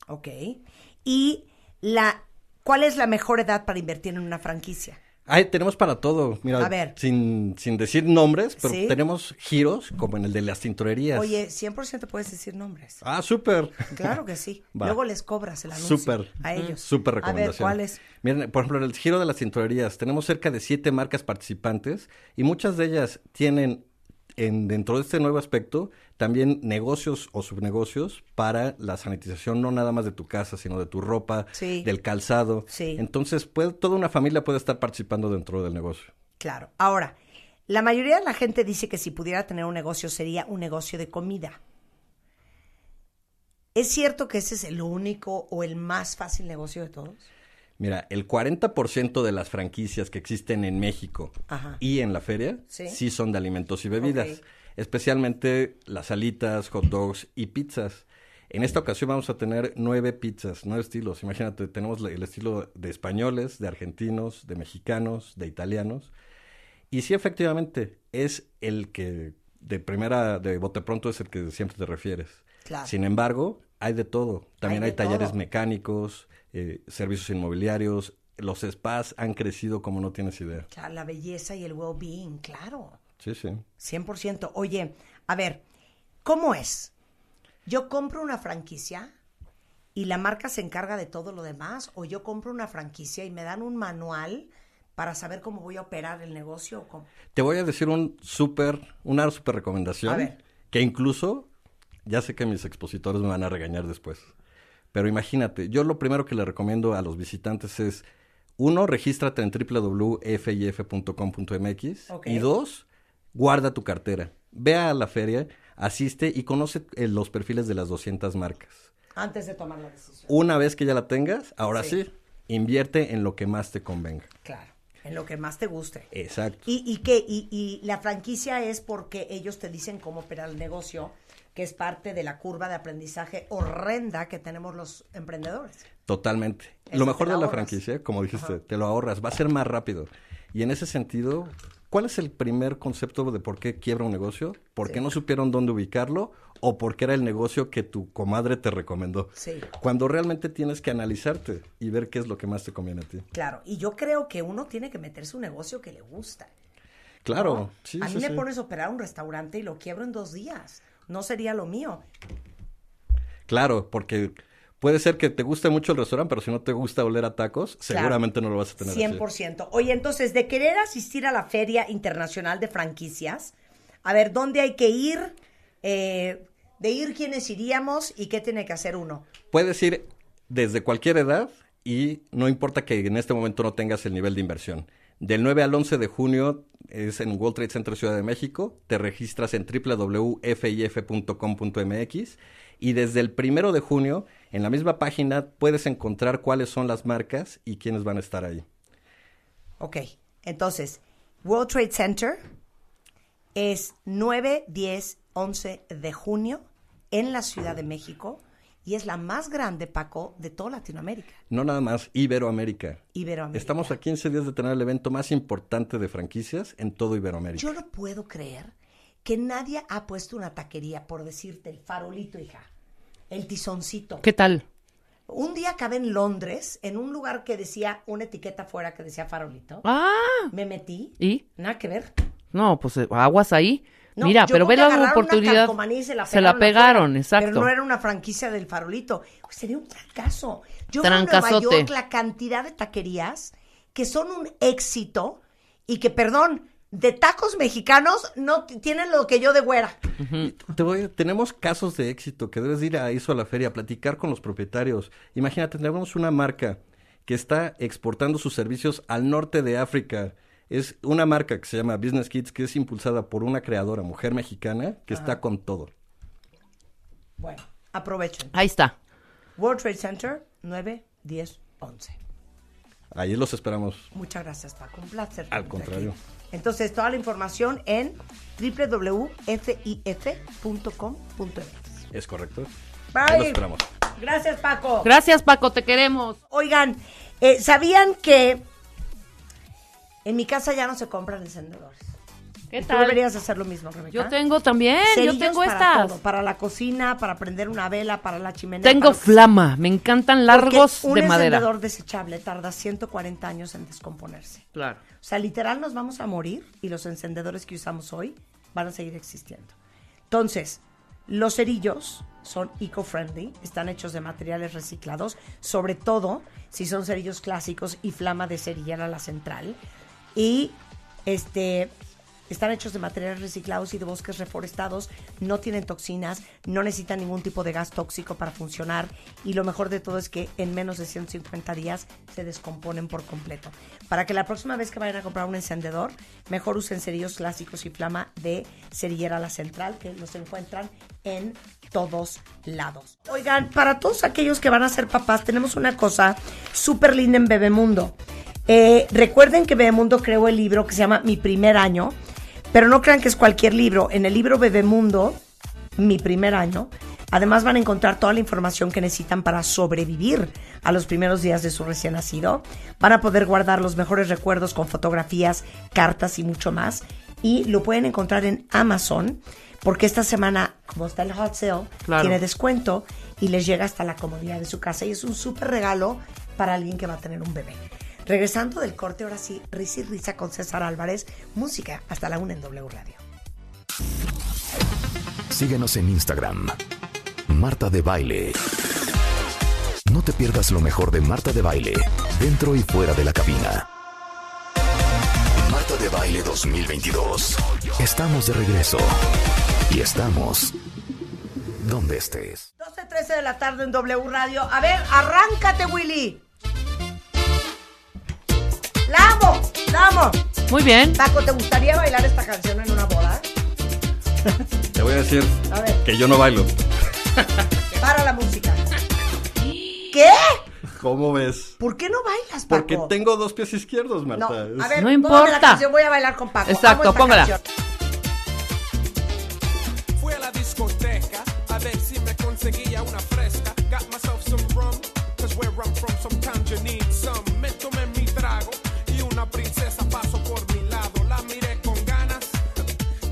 Ok. ¿Y la, cuál es la mejor edad para invertir en una franquicia? Ay, tenemos para todo. Mira, A ver. Sin, sin decir nombres, pero Sí. tenemos giros como en el de las tintorerías. Oye, 100% puedes decir nombres. Ah, súper. Claro que sí. [LAUGHS] Va. Luego les cobras el anuncio Súper. a ellos. Súper A ver, recomendación. ¿cuáles? Miren, por ejemplo, en el giro de las tintorerías tenemos cerca de siete marcas participantes y muchas de ellas tienen en, dentro de este nuevo aspecto también negocios o subnegocios para la sanitización no nada más de tu casa, sino de tu ropa, Sí. del calzado. Sí. Entonces, puede, toda una familia puede estar participando dentro del negocio. Claro. Ahora, la mayoría de la gente dice que si pudiera tener un negocio sería un negocio de comida. ¿Es cierto que ese es el único o el más fácil negocio de todos? Mira, el 40% de las franquicias que existen en México Ajá. y en la feria Sí. sí, son de alimentos y bebidas. Especialmente las alitas, hot dogs y pizzas. En esta ocasión vamos a tener nueve pizzas, nueve estilos. Imagínate, tenemos el estilo de españoles, de argentinos, de mexicanos, de italianos. Y sí, efectivamente, es el que de primera, de bote pronto es el que siempre te refieres. Claro. Sin embargo, hay de todo. También Hay talleres todo. mecánicos, eh, servicios inmobiliarios. Los spas han crecido como no tienes idea. Claro, la belleza y el well-being, claro. Sí, sí. 100%. Oye, a ver, ¿cómo es? Yo compro una franquicia y la marca se encarga de todo lo demás, o yo compro una franquicia y me dan un manual para saber cómo voy a operar el negocio. o cómo- Te voy a decir un súper, una súper recomendación. A ver. Que incluso, ya sé que mis expositores me van a regañar después. Pero imagínate, yo lo primero que le recomiendo a los visitantes es, uno, regístrate en www.fif.com.mx. Y dos, guarda tu cartera. Ve a la feria, asiste y conoce eh, los perfiles de las 200 marcas. Antes de tomar la decisión. Una vez que ya la tengas, ahora Sí. sí, invierte en lo que más te convenga. Claro, en lo que más te guste. Exacto. ¿Y, y qué? Y, y la franquicia es porque ellos te dicen cómo operar el negocio, que es parte de la curva de aprendizaje horrenda que tenemos los emprendedores. Totalmente. Eso lo mejor lo de la franquicia, como dijiste, Ajá. te lo ahorras, va a ser más rápido. Y en ese sentido, ¿cuál es el primer concepto de por qué quiebra un negocio? ¿Por qué no supieron dónde ubicarlo? ¿O porque era el negocio que tu comadre te recomendó? Sí. Cuando realmente tienes que analizarte y ver qué es lo que más te conviene a ti. Claro, y yo creo que uno tiene que meterse un negocio que le gusta. Claro, ¿no? sí, a mí sí, me sí. pones a operar un restaurante y lo quiebro en dos días. No sería lo mío. Claro, porque puede ser que te guste mucho el restaurante, pero si no te gusta oler a tacos, Claro. seguramente no lo vas a tener así. 100%. Oye, entonces, de querer asistir a la Feria Internacional de Franquicias, a ver, ¿dónde hay que ir? Eh, de ir, ¿quiénes iríamos? ¿Y qué tiene que hacer uno? Puedes ir desde cualquier edad y no importa que en este momento no tengas el nivel de inversión. Del 9 al 11 de junio es en World Trade Center Ciudad de México. Te registras en www.fif.com.mx y desde el 1 de junio en la misma página puedes encontrar cuáles son las marcas y quiénes van a estar ahí. Ok, entonces, World Trade Center es 9, 10, 11 de junio en la Ciudad de México y es la más grande, Paco, de toda Latinoamérica. No nada más Iberoamérica. Iberoamérica. Estamos a 15 días de tener el evento más importante de franquicias en todo Iberoamérica. Yo no puedo creer que nadie ha puesto una taquería, por decirte, el farolito, hija, el tizoncito. ¿Qué tal? Un día acabé en Londres, en un lugar que decía, una etiqueta afuera que decía farolito. Ah, Me metí, ¿y? nada que ver. No, pues eh, aguas ahí. No, Mira, pero ve la una oportunidad. se la Se la pegaron exacto. Pero no era una franquicia del farolito. Uy, sería un trancazo. Yo veo en Nueva. York la cantidad de taquerías que son un éxito y que, perdón, de tacos mexicanos no tienen lo que yo de güera. Te voy- tenemos casos de éxito que debes ir a eso a la feria, a platicar con los propietarios. Imagínate, tenemos una marca que está exportando sus servicios al norte de África. Es una marca que se llama Business Kids, que es impulsada por una creadora, mujer mexicana, que está con todo. Bueno, aprovechen. Ahí está. World Trade Center, 9, 10, 11. Ahí los esperamos. Muchas gracias, Paco. Un placer. Al contrario. aquí. Entonces, toda la información en www.fif.com.mx. Es correcto. Bye. Ahí los esperamos. Gracias, Paco. Gracias, Paco, te queremos. Oigan, eh, ¿sabían que en mi casa ya no se compran encendedores? ¿Qué ¿Tú tal? deberías hacer lo mismo, Rebeca? Yo tengo también, Cerillos yo tengo para estas. todo, para la cocina, para prender una vela, para la chimenea. Tengo para- flama, me encantan largos Porque de madera. Un encendedor desechable tarda 140 años en descomponerse. Claro. O sea, literal nos vamos a morir y los encendedores que usamos hoy van a seguir existiendo. Entonces, los cerillos son eco-friendly, están hechos de materiales reciclados, sobre todo si son cerillos clásicos y flama de cerillera a la central. Y este están hechos de materiales reciclados y de bosques reforestados, no tienen toxinas, no necesitan ningún tipo de gas tóxico para funcionar y lo mejor de todo es que en menos de 150 días se descomponen por completo. Para que la próxima vez que vayan a comprar un encendedor, mejor usen cerillos clásicos y flama de cerillera la central que los encuentran en todos lados. Oigan, para todos aquellos que van a ser papás, tenemos una cosa súper linda en Bebemundo. Eh, recuerden que Bebemundo creó el libro que se llama Mi primer año, pero no crean que es cualquier libro. En el libro Bebemundo, Mi primer año, además van a encontrar toda la información que necesitan para sobrevivir a los primeros días de su recién nacido. Van a poder guardar los mejores recuerdos con fotografías, cartas y mucho más. Y lo pueden encontrar en Amazon, porque esta semana, como está el hot sale, Claro. tiene descuento y les llega hasta la comodidad de su casa. Y es un súper regalo para alguien que va a tener un bebé. Regresando del corte, ahora sí, risa y risa con César Álvarez. Música hasta la una en W Radio. Síguenos en Instagram. Marta de Baile. No te pierdas lo mejor de Marta de Baile, dentro y fuera de la cabina. Marta de Baile 2022. Estamos de regreso. Y estamos donde estés. 12.13 de la tarde en W Radio. A ver, arráncate, Willy. ¡La amo! ¡La amo! Muy bien. Paco, ¿te gustaría bailar esta canción en una boda? Te voy a decir A ver. que yo no bailo. Para la música. ¿Qué? ¿Cómo ves? ¿Por qué no bailas, Paco? Porque tengo dos pies izquierdos, No, Marta. a Es- ver, No importa. la canción, voy a bailar con Paco. Exacto, póngala. canción. Fui a la discoteca a ver si me conseguía una fresca. Got myself some rum, cause where I'm from sometimes you need some. Una princesa pasó por mi lado. La miré con ganas,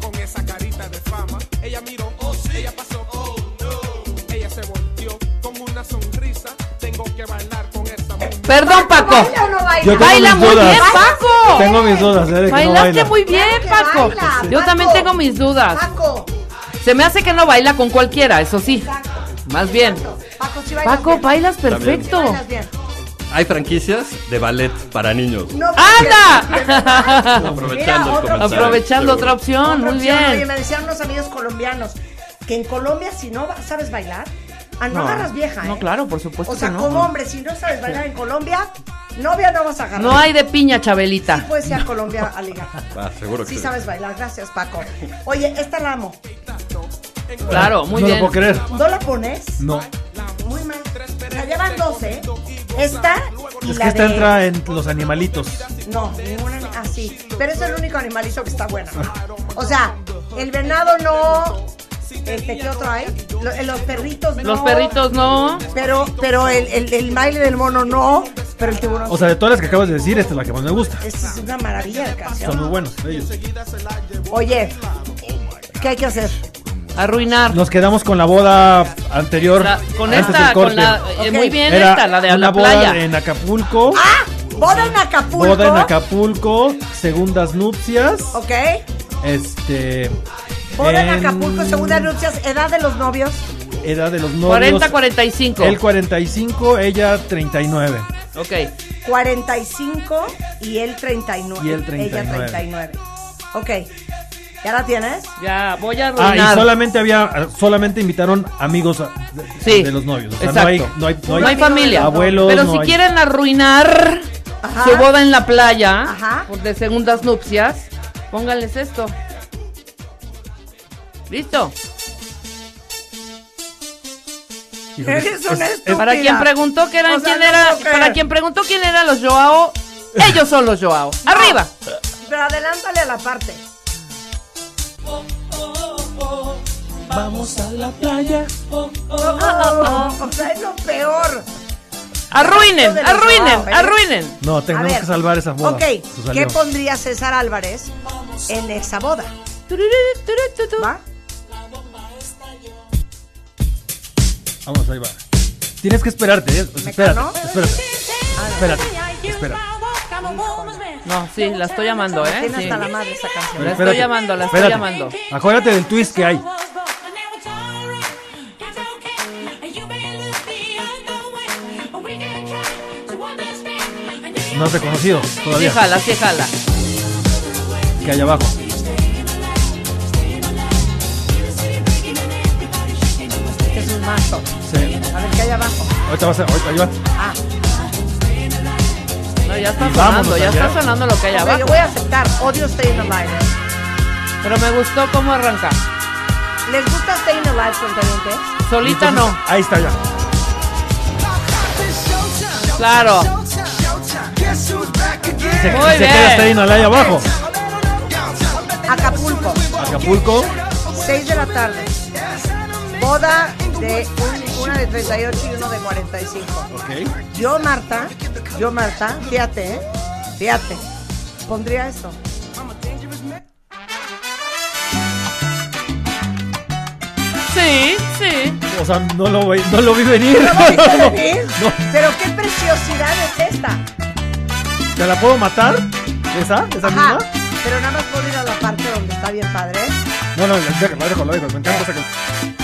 con esa carita de fama. Ella miró, oh sí, ella pasó, oh no. Ella se volteó con una sonrisa. Tengo que bailar con esa. Perdón, Paco. ¿Baila o no baila? Muy dudas. bien, Paco. Tengo mis dudas, eh, de que no Bailaste baila. muy bien, Claro Paco. baila, Yo Paco. también tengo mis dudas. Paco, Se me hace que no baila con cualquiera, eso sí. Más bien. Paco, bailas Paco, bailas perfecto. Hay franquicias de ballet para niños. No, ¡Anda! [LAUGHS] Aprovechando Mira, el otra. Aprovechando opción, Otra muy opción, Oye, bien. me decían unos amigos colombianos que en Colombia si no sabes bailar, ah, no, No, agarras vieja, ¿eh? no, claro, por supuesto O sea, que no. como hombre, si no sabes bailar en Colombia, novia no vas a agarrar. No hay de piña, Sí Chabelita. puedes ir a Colombia a ligar. [LAUGHS] Ah, seguro que Sí sí. sabes bailar, gracias Paco. Oye, esta la amo. Claro, muy no bien. lo puedo creer. ¿No la pones? No. Muy mal. O sea, ya van dos, ¿eh? Esta y Es la que esta de... entra en los animalitos. No, ninguna así. Pero es el único animalito que está bueno. O sea, el venado no. Este, ¿qué otro hay? Lo- los perritos no. Los perritos no. Pero, pero el, el, el baile del mono no. Pero el tiburón. O sea, de todas las que acabas de decir, esta es la que más me gusta. sí. es una maravilla de canción. Son muy buenos ellos. Oye, ¿qué hay que hacer? Arruinar. Nos quedamos con la boda anterior. La- con esta, con la. eh, Ok. Muy bien Era esta, la de una la boda playa. en Acapulco. ¡Ah! Boda en Acapulco. Boda en Acapulco, segundas nupcias. Ok. Este. Boda en Acapulco, segunda nupcias, edad de los novios. Edad de los novios. 40-45. Él 45, ella 39. Ok. 45 y él 39. Y él 39. Ella 39. Ok. ¿Ya la tienes? Ya, voy a Ah, arruinar. y solamente había, solamente invitaron amigos a- de, Sí, de los novios. O sea, exacto. no hay, no hay, No hay familia. Abuelos, Pero no si hay- quieren arruinar Ajá. su boda en la playa, Ajá. por de segundas nupcias, pónganles esto. ¿Listo? Híjole, Eres es- una es- estúpida. Para quien preguntó que eran O sea, quién no era, para quien preguntó quién eran los Joao, ellos son los Joao. Arriba. Pero adelántale a la parte. Vamos a la playa. [LAUGHS] o sea, es lo peor. Arruinen, arruinen, ¿eh? arruinen. No, tenemos ver, que salvar esa boda. Ok. ¿qué pondría César Álvarez en esa boda? ¿Va? Vamos, ahí va. Tienes que esperarte, ¿eh? ¿Me Espérate, espérate. Espérate, espérate. No, sí, la estoy llamando, ¿eh? Tiene Sí. hasta la madre esa canción. La estoy llamando, la estoy espérate. llamando. Acuérdate del twist que hay. No has reconocido Sí, todavía. jala, sí, jala. Que hay abajo. Este es un mazo. Sí. A ver qué hay abajo. Ahorita va a ahorita ahí va. Ah, No, ya está sonando, ya allá. está sonando lo que hay abajo. yo voy a aceptar. Odio Staying Alive. Pero me gustó cómo arranca. ¿Les gusta Staying Alive, cuentavientes? Solita Entonces, no. Ahí está ya. Claro. Se, Muy se bien. queda ahí, no la hay abajo. Acapulco, Acapulco. 6 de la tarde. Boda de un- una de 38 y uno de 45. Ok. Yo, Marta, yo, Marta, fíjate, ¿eh? Fíjate. Pondría esto. Sí, sí. O sea, no lo, ve- no lo vi venir. ¿No lo viste [LAUGHS] venir? No. Pero qué preciosidad es esta. ¿Te la puedo matar? ¿Esa? ¿Esa Ajá. misma? Pero nada más puedo ir a la parte donde está bien padre. ¿eh? No, no, déjalo, déjalo, déjalo. Me encanta esa canción.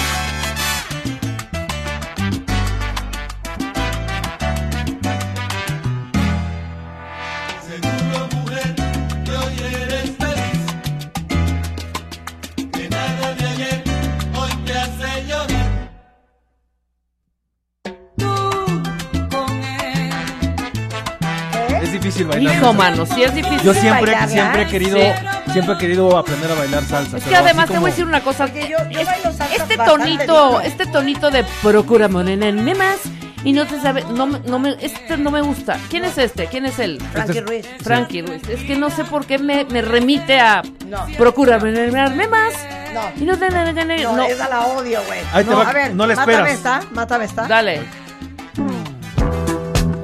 Difícil bailar. Hijo, mano, sí es difícil. Yo siempre, siempre he querido, Sí. siempre he querido aprender a bailar salsa. Es que además te voy a decir una cosa. Yo- yo Es- bailo salsa este tonito, este tonito de procura morena más y no te sabe, no, no me, este no me gusta. ¿Quién es este? ¿Quién es él? Frankie Este- Ruiz. Frankie Ruiz. Es que no sé por qué me, me remite a No. procura morena más No. y no te No, no. esa la odio, güey. No, a ver, no mátame esperas. esta, mátame esta. Dale.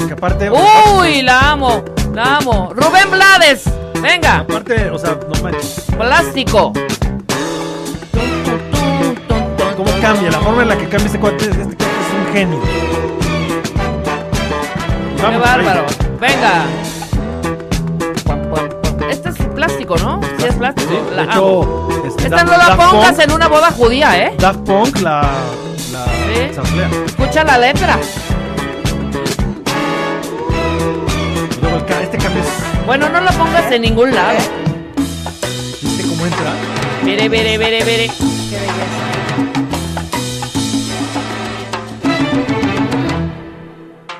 Que aparte, Uy, la amo, la amo. Rubén Blades, venga, aparte, o sea, no manches. plástico. ¿Cómo cambia? La forma en la que cambia este cuate, este cuate es un genio. Qué Vamos, bárbaro. Venga. Este es plástico, ¿no? Sí, es plástico. Sí, La amo. hecho, este, Esta Daft- no la Daft pongas Punk- en una boda judía, ¿eh? Daft Punk la, la Sí. samplea. Escucha la letra. Bueno, no la pongas en ningún lado. ¿Viste cómo entra? Vere, vere, vere, vere. Qué belleza.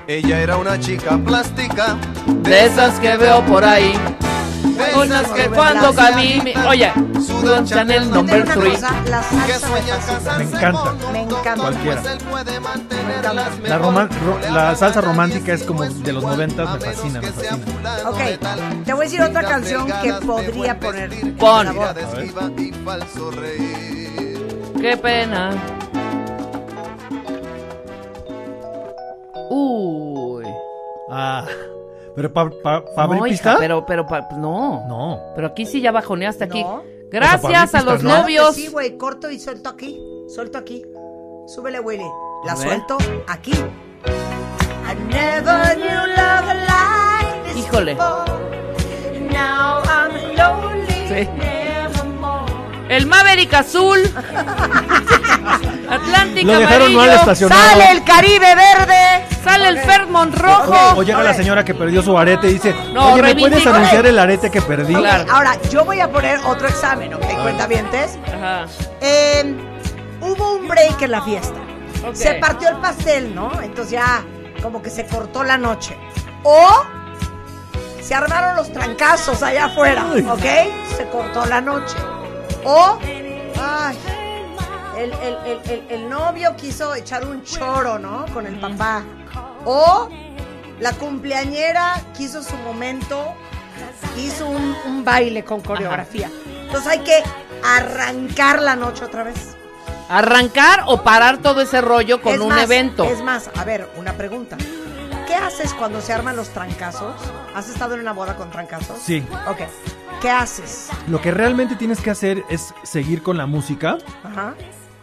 Ella era una chica plástica. De esas que veo por ahí. Unas que cuando camine. Oye, sudan Chanel number digo una 3. cosa, la salsa me encanta. Me encanta. Cualquiera. La, roman- ro- la salsa romántica es como de los noventas, me fascina, me fascina. Ok, te voy a decir otra canción que podría poner. Pon. Qué pena. Uy. Ah, pero para pa, pa abrir no, hija, pista. pero, pero, pa- no. No. Pero aquí sí ya bajoneaste aquí. No. Gracias O sea, a los novios. Sí, güey, corto y suelto aquí. Suelto aquí. Súbele, Willy. La A ver. suelto aquí. I never knew love like this Híjole. Now I'm lonely Sí. El Maverick azul. [LAUGHS] Atlántica Lo dejaron amarillo. mal estacionado. ¡Sale el Caribe verde! Sale el Fairmont rojo. O llega la señora que perdió su arete y dice, No, oye, ¿me puedes anunciar el arete que perdí? Claro. Ahora, yo voy a poner otro examen, ¿ok? Cuentavientes. Ajá. Eh, hubo un break en la fiesta. Se partió el pastel, ¿no? Entonces ya como que se cortó la noche. O se armaron los trancazos allá afuera, ¿ok? Se cortó la noche. O, ay, el, el- el- el- el novio quiso echar un choro, ¿no? Con el papá. O la cumpleañera quiso su momento, hizo un, un baile con coreografía. Entonces hay que arrancar la noche otra vez. Arrancar o parar todo ese rollo con Es un más, evento. Es más, a ver, una pregunta. ¿Qué haces cuando se arman los trancazos? ¿Has estado en una boda con trancazos? Sí. Ok. ¿Qué haces? Lo que realmente tienes que hacer es seguir con la música, Ajá.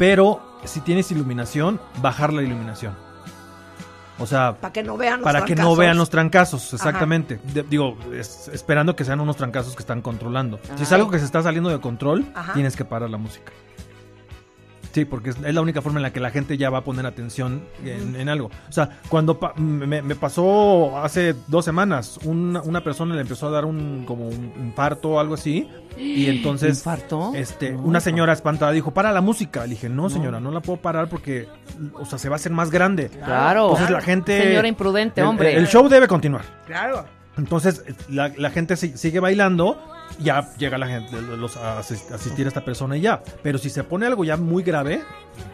Pero si tienes iluminación, bajar la iluminación. O sea, Para que no vean los para que no vean los trancazos, exactamente. De- digo, es- esperando que sean unos trancazos que están controlando. Si es algo que se está saliendo de control, Ajá. tienes que parar la música. Sí, porque es, es la única forma en la que la gente ya va a poner atención en, en algo. O sea, cuando pa- me, me pasó hace dos semanas, una, una persona le empezó a dar un como un infarto o algo así. Y [GASPS] entonces, ¿Infarto? este, No, una señora espantada dijo, para la música. Le dije, no, señora, no la puedo parar porque, o sea, se va a hacer más grande. Claro. Entonces la gente... Señora imprudente, el- hombre. El, show debe continuar. Claro. Entonces la, la gente si- sigue bailando, ya llega la gente los, a asis- asistir a esta persona y ya. Pero si se pone algo ya muy grave,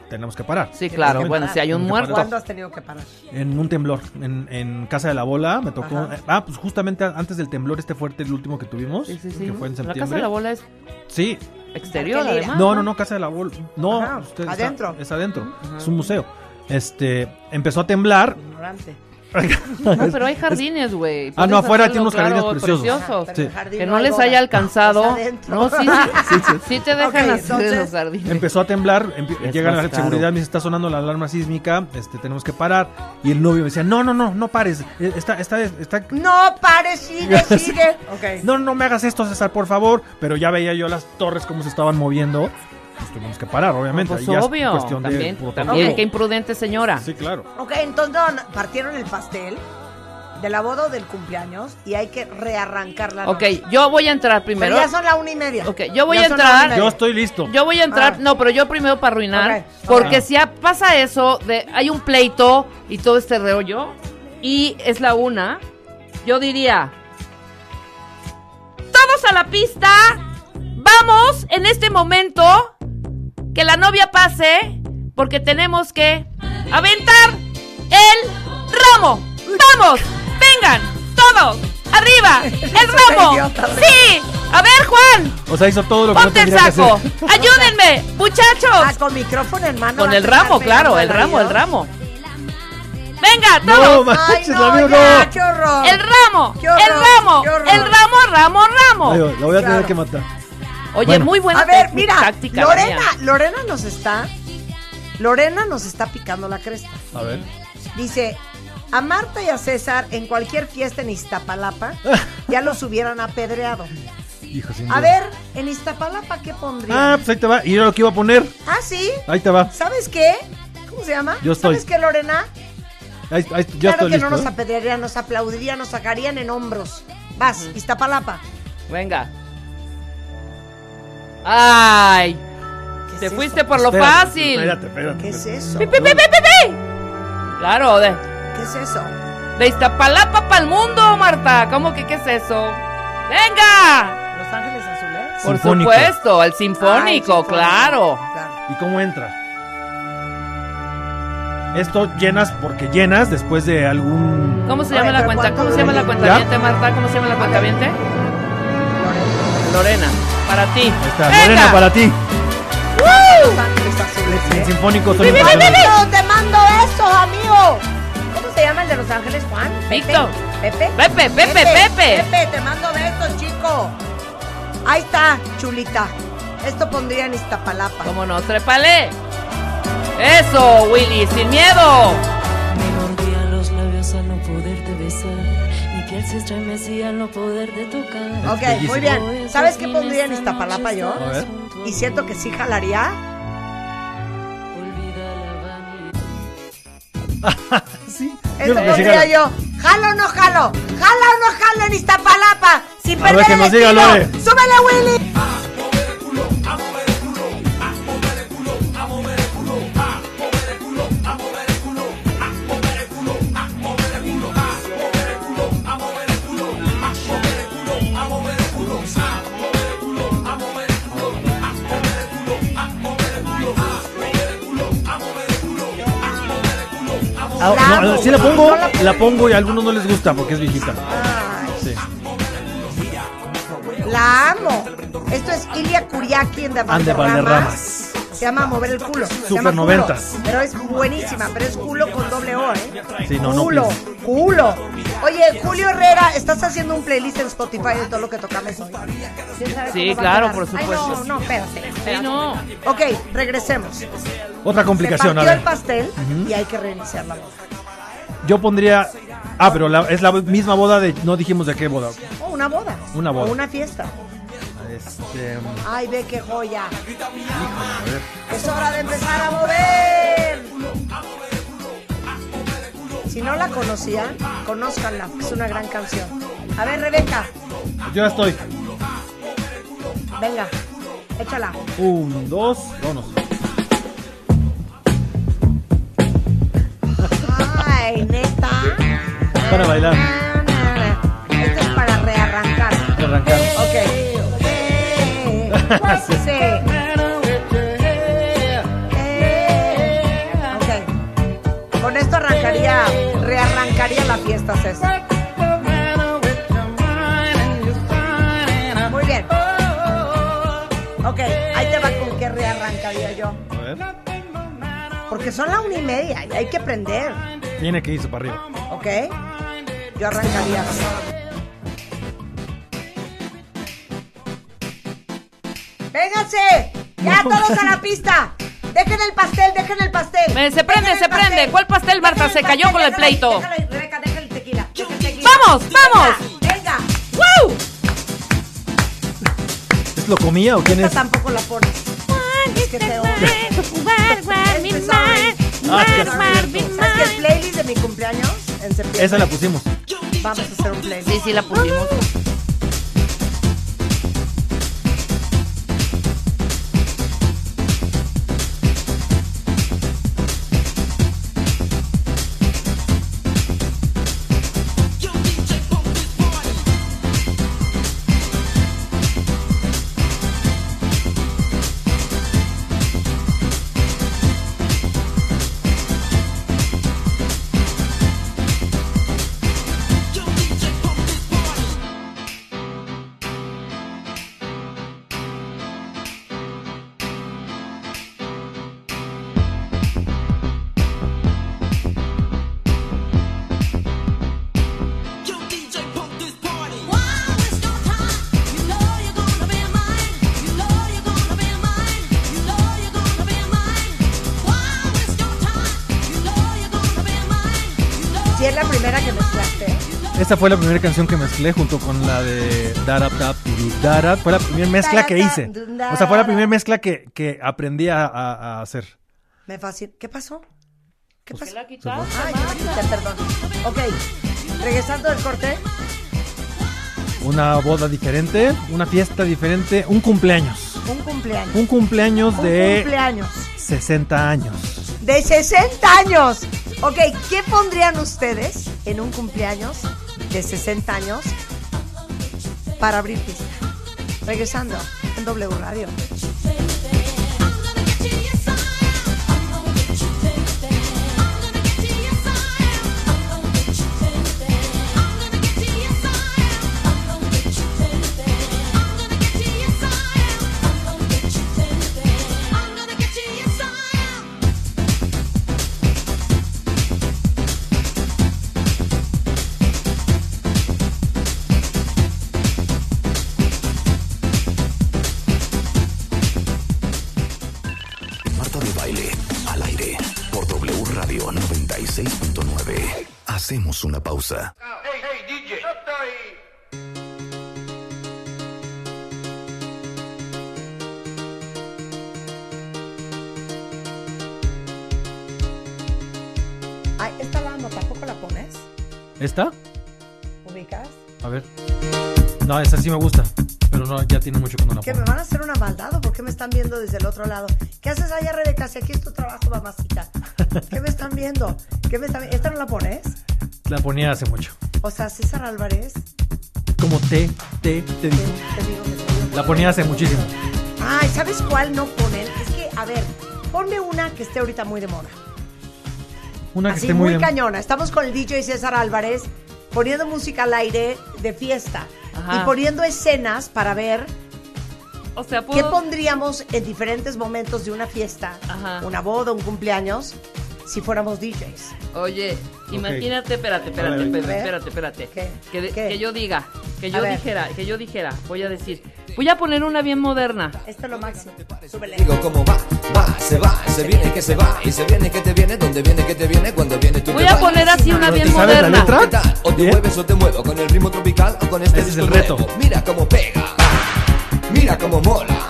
tenemos que parar. Sí, claro. Bueno, si hay un muerto. ¿Cuándo has tenido que parar? En un temblor, en, en Casa de la Bola, me tocó. Ajá. eh, Ah, pues justamente antes del temblor este fuerte, el último que tuvimos, Sí, sí, sí. que fue en La septiembre. casa de la bola es Sí, exterior, además. no, no, no, Casa de la Bola. No, Ajá, usted está- adentro. es adentro. Es un museo. Este, empezó a temblar. Ignorante. No, pero hay jardines, güey. Ah, no, afuera hacerlo, tiene unos claro, jardines preciosos. Sí. Que no les haya alcanzado. No, [LAUGHS] sí, sí, sí, te dejan Ok, hacer entonces, los jardines. Empezó a temblar, Es llega la seguridad, me dice, está sonando la alarma sísmica, este, tenemos que parar. Y el novio me decía, no, no, no, no pares, eh, está, está, está... [LAUGHS] No, pare, sigue, [LAUGHS] sigue. Ok. No, no me hagas esto, César, por favor. Pero ya veía yo las torres cómo se estaban moviendo. Pues tuvimos que parar, obviamente. Pues Ahí ya es obvio. cuestión de También, protocolo. también, qué imprudente señora. Sí, claro. Ok, entonces partieron el pastel de la boda o del cumpleaños y hay que rearrancar la Ok, noche. yo voy a entrar Pero primero. ya son la una y media. Ok, yo voy Ya a entrar. Yo estoy listo. Yo voy a entrar, Ah. no, pero yo primero para arruinar, porque si ya pasa eso de hay un pleito y todo este rollo y es la una, yo diría todos a la pista, vamos en este momento que la novia pase porque tenemos que aventar el ramo. Vamos, vengan todos arriba, [LAUGHS] el ramo. Sí, a ver Juan. O sea, hizo todo lo que no Ponte el tendría que saco. hacer. [LAUGHS] Ayúdenme, Ah, muchachos. con micrófono en mano. Con el ramo, claro, el ramo, el ramo. Venga, No, todos. Ay, manches, no, la mío ya, no. qué horror. El ramo, Qué horror, el ramo, qué el ramo, ramo, ramo. Ay, la voy a tener que matar. Oye, Bueno. muy buena A ver, mira, táctica. Lorena. Lorena nos está, Lorena nos está picando la cresta. A ver. Dice, a Marta y a César en cualquier fiesta en Iztapalapa [LAUGHS] ya los hubieran apedreado. Hijo, sin A ver, en Iztapalapa, ¿qué pondrían? Ah, pues ahí te va. Y era lo que iba a poner. Ah, sí. Ahí te va. ¿Sabes qué? ¿Cómo se llama? Yo estoy. ¿Sabes qué, Lorena? Ahí, ahí- ya claro estoy que listo. no nos ¿eh? apedrearían, nos aplaudirían, nos sacarían en hombros. Vas, Iztapalapa. Venga. Ay. Te fuiste por lo Espérate, fácil. Espérate, espérate. ¿Qué es eso? ¡Pi, pi, pi, pi, pi, pi! Claro, de, ¿Qué es eso? de Iztapalapa para el mundo, Marta. ¿Cómo que qué es eso? ¡Venga! ¿Los Ángeles Azules? Por Sinfónico. supuesto, al Ah, sinfónico, el claro. Claro. ¿Y cómo entra? Esto llenas porque llenas después de algún. ¿Cómo se Oye, llama la cuenta? ¿cuánto ¿Cómo se llama la cuenta Marta? ¿Cómo se llama la cuenta Lorena, para ti. Ahí está, ¡Venga! Lorena, para ti. El ¿eh? sinfónico. ¡Te mando eso, amigo! ¿Cómo se llama el de Los Ángeles, Juan? ¿Pepe? Víctor. ¿Pepe? Pepe, Pepe, Pepe. Pepe, te mando besos, chico. Ahí está, chulita. Esto pondría en Iztapalapa. ¿Cómo no? ¡Trépale! ¡Eso, Willy! ¡Sin miedo! Se estremecía al no poderte tocar. Ok, bellísimo. muy bien. ¿Sabes qué pondría en Iztapalapa yo? A ver. Y siento que sí jalaría. [LAUGHS] Sí. Eso Yo lo que sí pondría yo. ¿Jalo o no jalo? ¿Jalo o no jalo en Iztapalapa? Sin perder el estilo. ¡Súbele, Willy! Ah, no, sí la pongo, la pongo y a algunos no les gusta porque es viejita. Ay, Sí. la amo. Esto es Ilia Kuriaki en de And de Valderrama. Se llama Mover el culo. Se Super llama culo. noventas. Pero es buenísima, pero es culo con doble O, ¿eh? Sí, no, no culo, pienses. culo. Oye, Julio Herrera, estás haciendo un playlist en Spotify de todo lo que tocamos hoy. ¿Quién sabe Sí, claro, por supuesto. Ay, no, no, espérate. Sí, no. Ok, regresemos. Otra complicación, Se a el pastel y hay que reiniciar la boda. Yo pondría. Ah, pero la- es la misma boda de. No dijimos de qué boda. O una boda. Una boda. O una fiesta. Este. Ay, ve qué joya. Es hora de empezar a mover. Si no la conocían, conózcanla. Es una gran canción. A ver, Rebeca, Yo ya estoy. venga, échala. Un, dos, vámonos. Ay, neta. Para bailar. Esto es para rearrancar. Arrancar. Sí. Sí. Ok. Con esto arrancaría, rearrancaría la fiesta, César. Muy bien. Ok, ahí te va con qué rearrancaría yo. A ver. Porque son la una y media y hay que prender, Tiene que irse para arriba. ¿ok? Yo arrancaría ¡Vénganse! ¡Ya No. todos a la pista! ¡Dejen el pastel, dejen el pastel! Ven, se prende, Dejen se prende. pastel. ¿Cuál pastel, Marta? Dejen Se cayó con el pleito. déjalo Rebeca, deja el tequila. ¡Vamos, vamos! Venga, venga. ¡Woo! ¿Es lo comía o quién Esta es? tampoco la pones. Es que te odio. Ah, qué ¿Sabes que el playlist de mi cumpleaños en septiembre? Esa la pusimos. Vamos a hacer un playlist. Sí, sí, la pusimos. Primera que mezclaste? Esta fue la primera canción que mezclé junto con la de Darap Dap Darap. Fue la primera mezcla que hice. O sea, fue la primera mezcla que, que aprendí a, a- a hacer. Me fascina. ¿Qué pasó? ¿Qué Pues pasó? que la quitaste, Ay, ya la quité, perdón. Ok, regresando del corte. Una boda diferente, una fiesta diferente, un cumpleaños. Un cumpleaños. Un cumpleaños Un de cumpleaños. 60 años. De 60 años. Ok, ¿qué pondrían ustedes en un cumpleaños de 60 años para abrir pista? Regresando en W Radio. Hacemos una pausa. Ay, esta lama tampoco la pones. ¿Esta? ¿Ubicas? A ver. No, esa sí me gusta. Pero no, ya tiene mucho que no la ¿Que me van a hacer una maldad o por qué me están viendo desde el otro lado? ¿Qué haces allá, Rebeca? Si aquí es tu trabajo, mamacita. ¿Qué me están viendo? ¿Qué me están ¿Esta no la pones? La ponía hace mucho. O sea, César Álvarez, Como te, te, te digo. te digo que te digo. La ponía hace muchísimo. Ay, ¿sabes cuál no ponen? Es que, a ver, ponme una que esté ahorita muy de moda. Una que Así esté muy, muy... de- cañona. Estamos con el DJ César Álvarez poniendo música al aire de fiesta Ajá. y poniendo escenas para ver O sea, qué pondríamos en diferentes momentos de una fiesta, Ajá. una boda, un cumpleaños, si fuéramos DJs. Oye, imagínate, espérate, espérate, espérate, espérate, espérate. ¿Qué? Que, de- ¿Qué? que yo diga, que A yo ver. dijera, que yo dijera, voy a decir, voy a poner una bien moderna. Esto es lo máximo. Súbele. Digo cómo va, va, se va, se viene que se va, y se viene que te viene, donde viene que te viene, cuando viene tú Voy te a vas. poner así una ¿Pero bien te sabes la moderna. letra? ¿Qué tal? O te mueves o te muevo con el ritmo tropical o con este es el reto. nuevo. Mira cómo pega, mira cómo mola.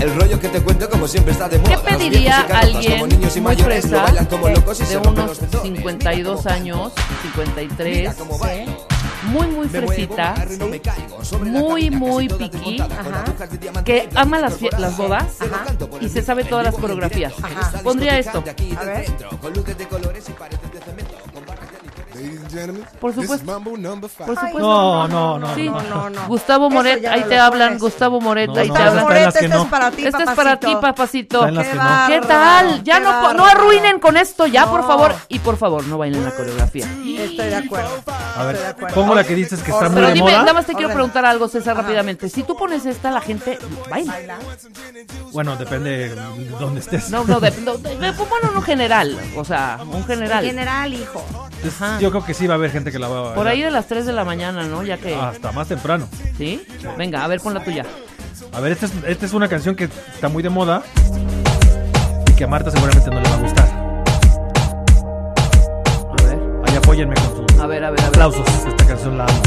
El rollo que te cuento como siempre está de moda. ¿Qué pediría alguien como niños y muy mayores fresa bailan como locos y de se unos los tendones. 52 Mira cómo años, bailo, 53, Mira cómo bailo. muy muy fresita, muy muy piqui, Ajá. que ama las, las bodas y se sabe todas las coreografías. Ajá. Pondría esto. A ver. Por supuesto. Por Ay, supuesto. No, no, no, Sí. no. no, no. Gustavo Moret, ahí no te hablan. Gustavo Moret, No, ahí no, te hablan. Moret, que este no. es para ti, Este es para ti, papacito. Qué que no. ¿Qué bárbaro, tal? Ya no, no arruinen con esto, ya, por No. favor. Y por favor, no bailen la coreografía. Estoy de acuerdo. A ver, pongo la que dices que está muy Pero dime, nada más te quiero preguntar algo, César, rápidamente. Si tú pones esta, la gente baila. Bueno, depende de dónde estés. No, no, bueno, no general. O sea, un En general. general, hijo. Ajá. Yo creo que sí va a haber gente que la va a. Por ahí de las 3 de la mañana, ¿no? Ya que. Hasta más temprano. ¿Sí? Venga, a ver, pon la tuya. A ver, esta es, esta es una canción que está muy de moda y que a Marta seguramente no le va a gustar. A ver, Ahí apóyenme con sus a ver, a ver, a ver. aplausos. Esta canción la amo.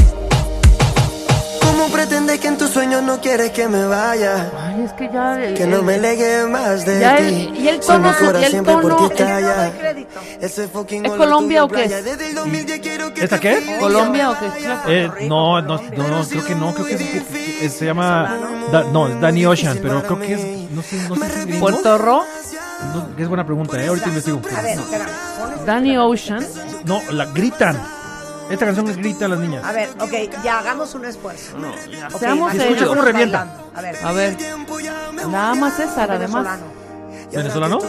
¿Cómo pretendes que en tus sueños no quieres que me vaya? Ay, es que ya. el- Que no el- me legue más de Ya ti. el- y el tono, y el tono, el-. No crédito. ¿Es Colombia o qué? playa. Desde el 2010 quiero que ¿Esta qué? ¿Colombia o qué? Eh, no, no, no, no, creo que no, creo que, es- que- es- se llama, Da- no, es Danny Ocean, pero creo que es, no sé, no sé si es. Puerto Ro, No, es buena pregunta, eh, ahorita investigo. A ver, Danny Ocean. No, la gritan. Esta canción es grita a las niñas. A ver, ok, ya hagamos un esfuerzo. Ok, Seamos vamos serios. ¿Cómo revienta? A ver, A ver, la ama César, además. venezolano. ¿Venezolano? Ok,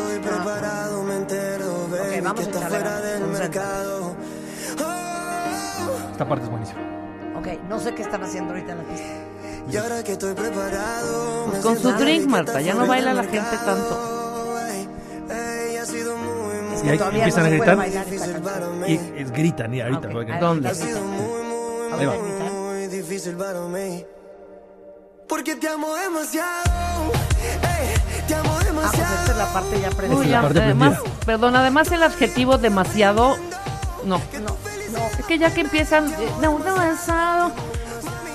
vamos a echarle. Esta parte es buenísima. Ok, no sé qué están haciendo ahorita en la pista. Y ahora que estoy preparado, me Con su drink, Marta, ya no baila la gente tanto. Y ahí todavía empiezan no a gritar. Y gritan, y ahorita. Ok, va a gritar. ¿Dónde? Ahí va. muy difícil para mí. Porque te amo demasiado. Ey, te amo Ah, pues demasiado. esta es la parte ya Uy, aprendida. ya, parte además, perdón, además el adjetivo demasiado. No. No, no, Es que ya que empiezan, eh, no, no, avanzado,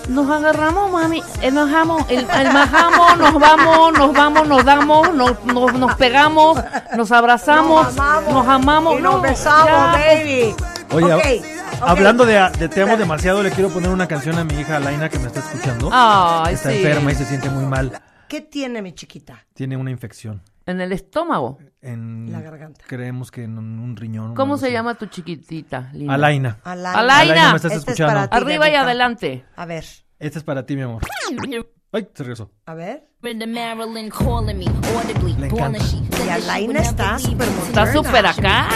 nos agarramos, mami, eh, nos vamos, el, el majamos, nos vamos, nos vamos, nos damos, nos, nos, nos pegamos, nos abrazamos, Nos amamos. nos amamos, Y nos no, besamos, ya, baby. Oye, hablando de, de te amo demasiado, le quiero poner una canción a mi hija Laina que me está escuchando. Ay, está sí. enferma y se siente muy mal. ¿Qué tiene mi chiquita? Tiene una infección. En el estómago. En, La garganta. Creemos que en un, riñón. ¿Cómo se así. llama tu chiquitita? linda? Alaina. Alaina. Alaina. me estás Este es escuchando. ti, Arriba y adelante. A ver, Este es para ti, mi amor. Ay, se regresó. a ver. Le encanta. Y Alaina está súper Está súper acá,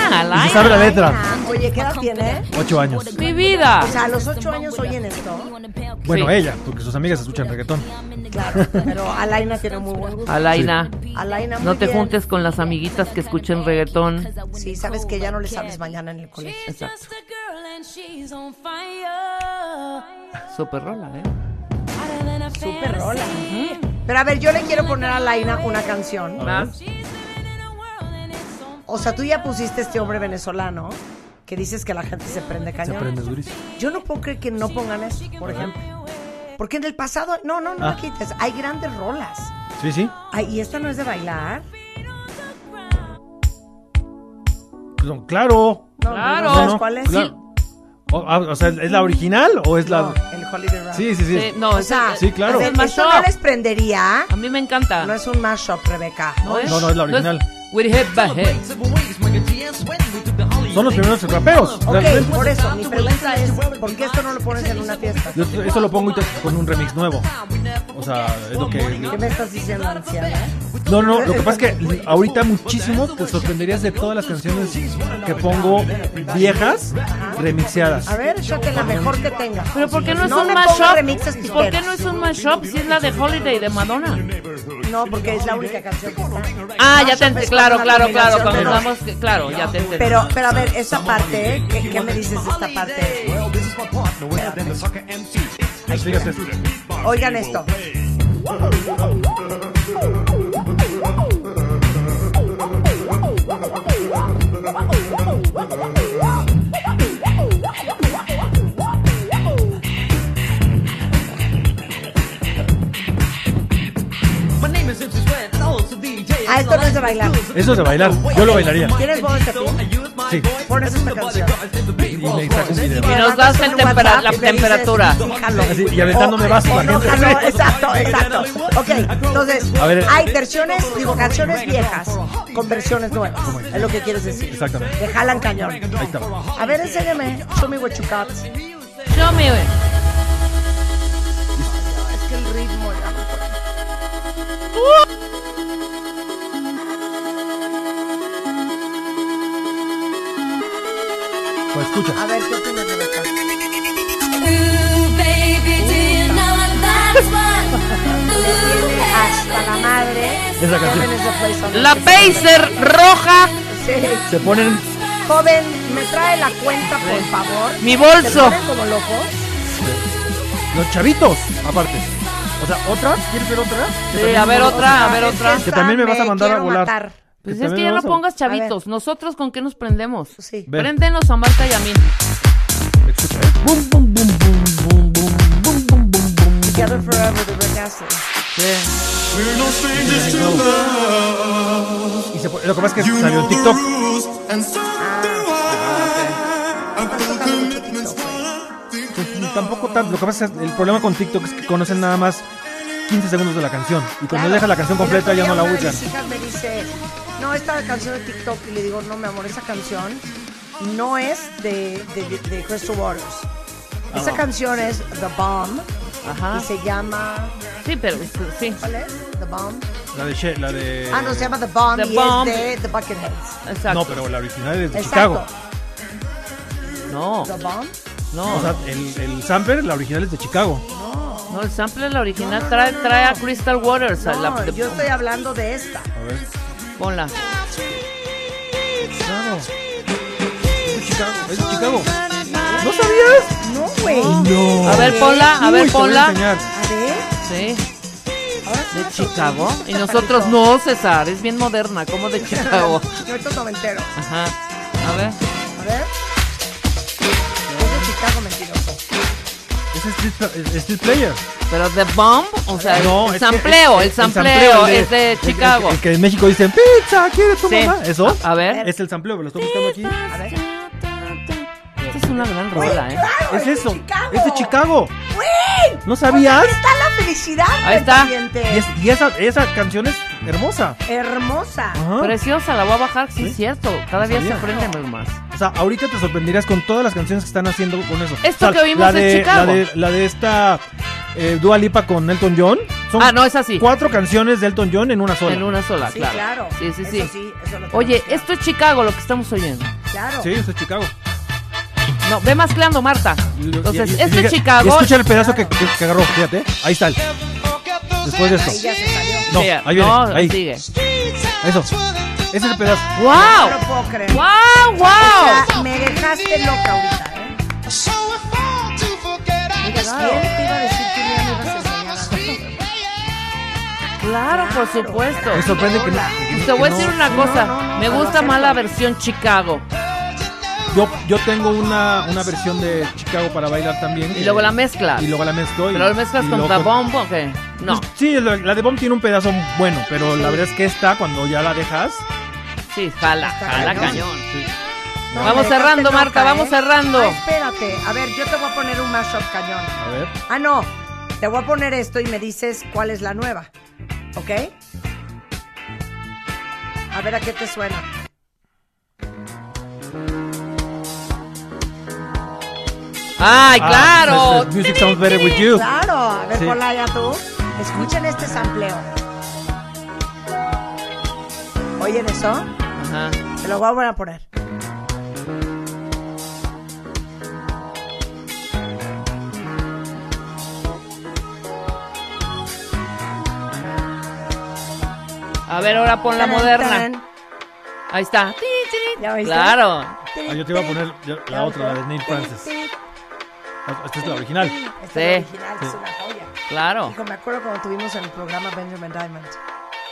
Y se sabe la letra. Oye, ¿qué edad tiene? Ocho años. Mi vida. O sea, a los ocho años oyen esto. Bueno, Sí. ella, porque sus amigas escuchan reggaetón. Claro, pero Alaina tiene muy buen gusto. Alaina. Alaina, muy No te bien. juntes con las amiguitas que escuchen reggaetón. Sí, sabes que ya no les hables mañana en el colegio. Exacto. Super rola, ¿eh? Súper rola. Pero a ver, yo le quiero poner a Alaina una canción. O sea, tú ya pusiste este hombre venezolano que dices que la gente se prende Se cañón. prende durísimo. Yo no puedo creer que no pongan eso, por ejemplo. Porque en el pasado, no, no, no Ah. la quites. Hay grandes rolas. Sí, sí. Ay, y esta no es de bailar. No, claro. No, Claro. ¿no sabes No, no, cuál es? claro. O, ah, o sea, ¿es la original o es la.? No, el Holiday Run. Sí, sí, sí. Sí, no, O es sea, Sí, claro. Es el ¿esto no mashup. les prendería? A mí me encanta. No es un mashup, Rebeca. ¿No es? No, no, es la original. With hip by hip. Son los primeros raperos. Ok, por eso, mi pregunta es, ¿por qué esto no lo pones en una fiesta? Yo esto lo pongo y te- con un remix nuevo. O sea, es lo ¿Qué que. me estás diciendo, anciana? No, no, lo que pasa es que ahorita muchísimo te sorprenderías de todas las canciones que pongo viejas remixeadas. A ver, échate la mejor que tengas. Pero ¿por qué no es No un mashup? ¿Por qué no es un mashup si es la de Holiday de Madonna? No, porque es la única canción que está. Ah, ya te entendí. Claro, claro, claro. que- claro, ya te entendí. Pero, pero a ver, esta parte, ¿qué, qué me dices de esta parte? Oigan esto. Ah, esto no es de bailar. Eso es de bailar. Yo lo bailaría. ¿Tienes voz de ti? Sí. Pones esta canción. Y me sacas un video. Y nos das el tempera- la temperatura. Así, y aventándome vasos O la no, gente. jaló, exacto, exacto. Ok, entonces, A ver. hay versiones, digo, canciones viejas con versiones nuevas. Es lo que quieres decir. Exactamente. Que jalan cañón. Ahí está. A ver, enséñame. Show me what you got. Show me, güey. Es que el ritmo ya Pues escucha. A ver, ¿qué opinas, Rebeca? [LAUGHS] Hasta la madre. Esa canción. La. Pacer roja. Sí. Se ponen. Joven, ¿me trae la cuenta, por favor? Mi ¿Se bolso. ponen como locos? Los chavitos, aparte. O sea, ¿otra? ¿Quieres ver otra? Sí, a ver otra, a ver Es otra. que Que también me vas a mandar a volar. Pues Que es que ya no a- pongas chavitos. ¿Nosotros con qué nos prendemos? Sí. Ve. Préndenos a Marta y a mí. Escucha. Bum, bum, bum, bum, bum, bum, bum, bum, bum, bum. Together Forever de Rick Astley. Y se pone- lo que pasa es que salió en TikTok. Pues, tampoco tanto. Lo que pasa es que el problema con TikTok es que conocen nada más 15 segundos de la canción. Y cuando Claro. dejas la canción completa ya no la ubican. mis hijas me dice, no, esta canción de TikTok. Y le digo, no, mi amor, esa canción no es de, de, de Crystal Waters. Esa Ah. canción es The Bomb Ajá. y se llama... Sí, pero sí. ¿Cuál es? The Bomb. La de She- la de. Ah, no, se llama The Bomb The y Bomb. es de The Bucketheads. Exacto. No, pero la original es de Exacto. Chicago. No, The Bomb. no. O sea, el, el sampler, la original es de Chicago. No, el sample, la original, trae, trae a Crystal Waters. a la- No, yo estoy hablando de esta. A ver. Ponla. Claro. Es de Chicago. Es de Chicago. ¿No sabías? No, güey. No. A ver, ponla, a Uy, ver, te voy a ponla. enseñar. A ver. Sí. ¿De me Chicago? Y nosotros no, César. Es bien moderna, como de Chicago. [LAUGHS] No, esto es noventero. Ajá. A ver. A ver. Es de Street, Pla- es Street Player. Pero The Bomb, o sea, No, el es que- sampleo, es- el es- sampleo el es de el- Chicago. El, que en México dicen pizza, ¿quiere tu Sí. mamá? ¿Eso? A, a ver. Es el sampleo, me lo estoy buscando aquí. A ver. Esta es una gran rola, ¿eh? Es eso. Chicago. Es de Chicago. ¿No sabías? Ahí está la felicidad. Ahí está. Y, es- y esa, esa canción es hermosa. Hermosa. Ajá. Preciosa, la voy a bajar, sí, es cierto. Cada No día se sabía. aprende más. O sea, ahorita te sorprenderías con todas las canciones que están haciendo con eso. Esto O sea, que oímos la es de, Chicago. La de, la de esta eh, Dua Lipa con Elton John. Son Ah, no, es así. cuatro canciones de Elton John en una sola. En una sola, Sí, claro. claro. Sí, sí, Eso sí. sí, eso lo Oye, esto es Chicago lo que estamos oyendo. Claro. Sí, eso es Chicago. No, ve mezclando, Marta. Entonces, Y- y- esto y- es Chicago. escucha el pedazo que, que- que agarró, fíjate. Ahí está. el- Después de esto. Ahí ya se salió. No, ahí viene. no, ahí. sigue. Eso. Ese es el pedazo. No ¡Wow! lo puedo creer. ¡Wow, O wow! sea, me dejaste loca ahorita, ¿eh? ¿quién te iba a decir que me ibas a? Claro, por Claro. supuesto. Me sorprende que no. No- Te voy a decir no- una no, cosa. no, no, Me no, gusta más la versión Chicago. Yo, yo tengo una, una versión de Chicago para bailar también. Y luego la mezclas. Y luego la mezclo. y- Pero lo mezclas y con luego The Bomb, ¿o qué? No. Pues, sí, la, la de Bomb tiene un pedazo bueno, pero la verdad es que esta, cuando ya la dejas. Sí, jala, jala cañón. cañón. No, Vamos cerrando, Marta, vamos ¿eh? cerrando. Ah, espérate. A ver, yo te voy a poner un mashup cañón. A ver. Ah, no. Te voy a poner esto y me dices cuál es la nueva. ¿Ok? A ver a qué te suena. ¡Ay, Ah, claro! es- es Music Sounds Better With You. Claro. A ver, Sí. ponla ya tú. Escuchen este sampleo. ¿Oyen eso? Ajá. Te lo voy a volver a poner. A ver, ahora pon la moderna. Ahí está. ¿Ya? Claro. Ah, yo te iba a poner la otra, la de Neil Francis. Esta es la original. Esta Sí. es la original, es una joya. Claro. Hijo, me acuerdo cuando tuvimos en el programa Benjamin Diamond.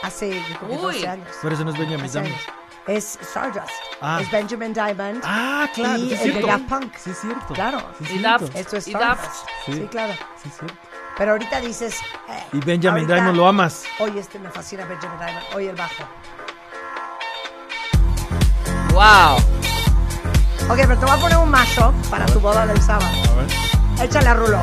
Hace Uy. 12 años. Pero ese no es Benjamin 12 Diamond. Es Stardust. Ah. Es Benjamin Diamond. Ah, claro. Y sí es el de. Daft Punk. Sí, es cierto. Claro. Sí, es Y cierto. Daft. Esto es Stardust. Sí. Sí. claro. Sí, es cierto. Pero ahorita dices. eh, Y Benjamin ahorita, Diamond lo amas. Oye, este me fascina Benjamin Diamond. Oye, el bajo. ¡Wow! Ok, pero te voy a poner un mashup para tu boda del sábado. A ver. Échale a Rulo.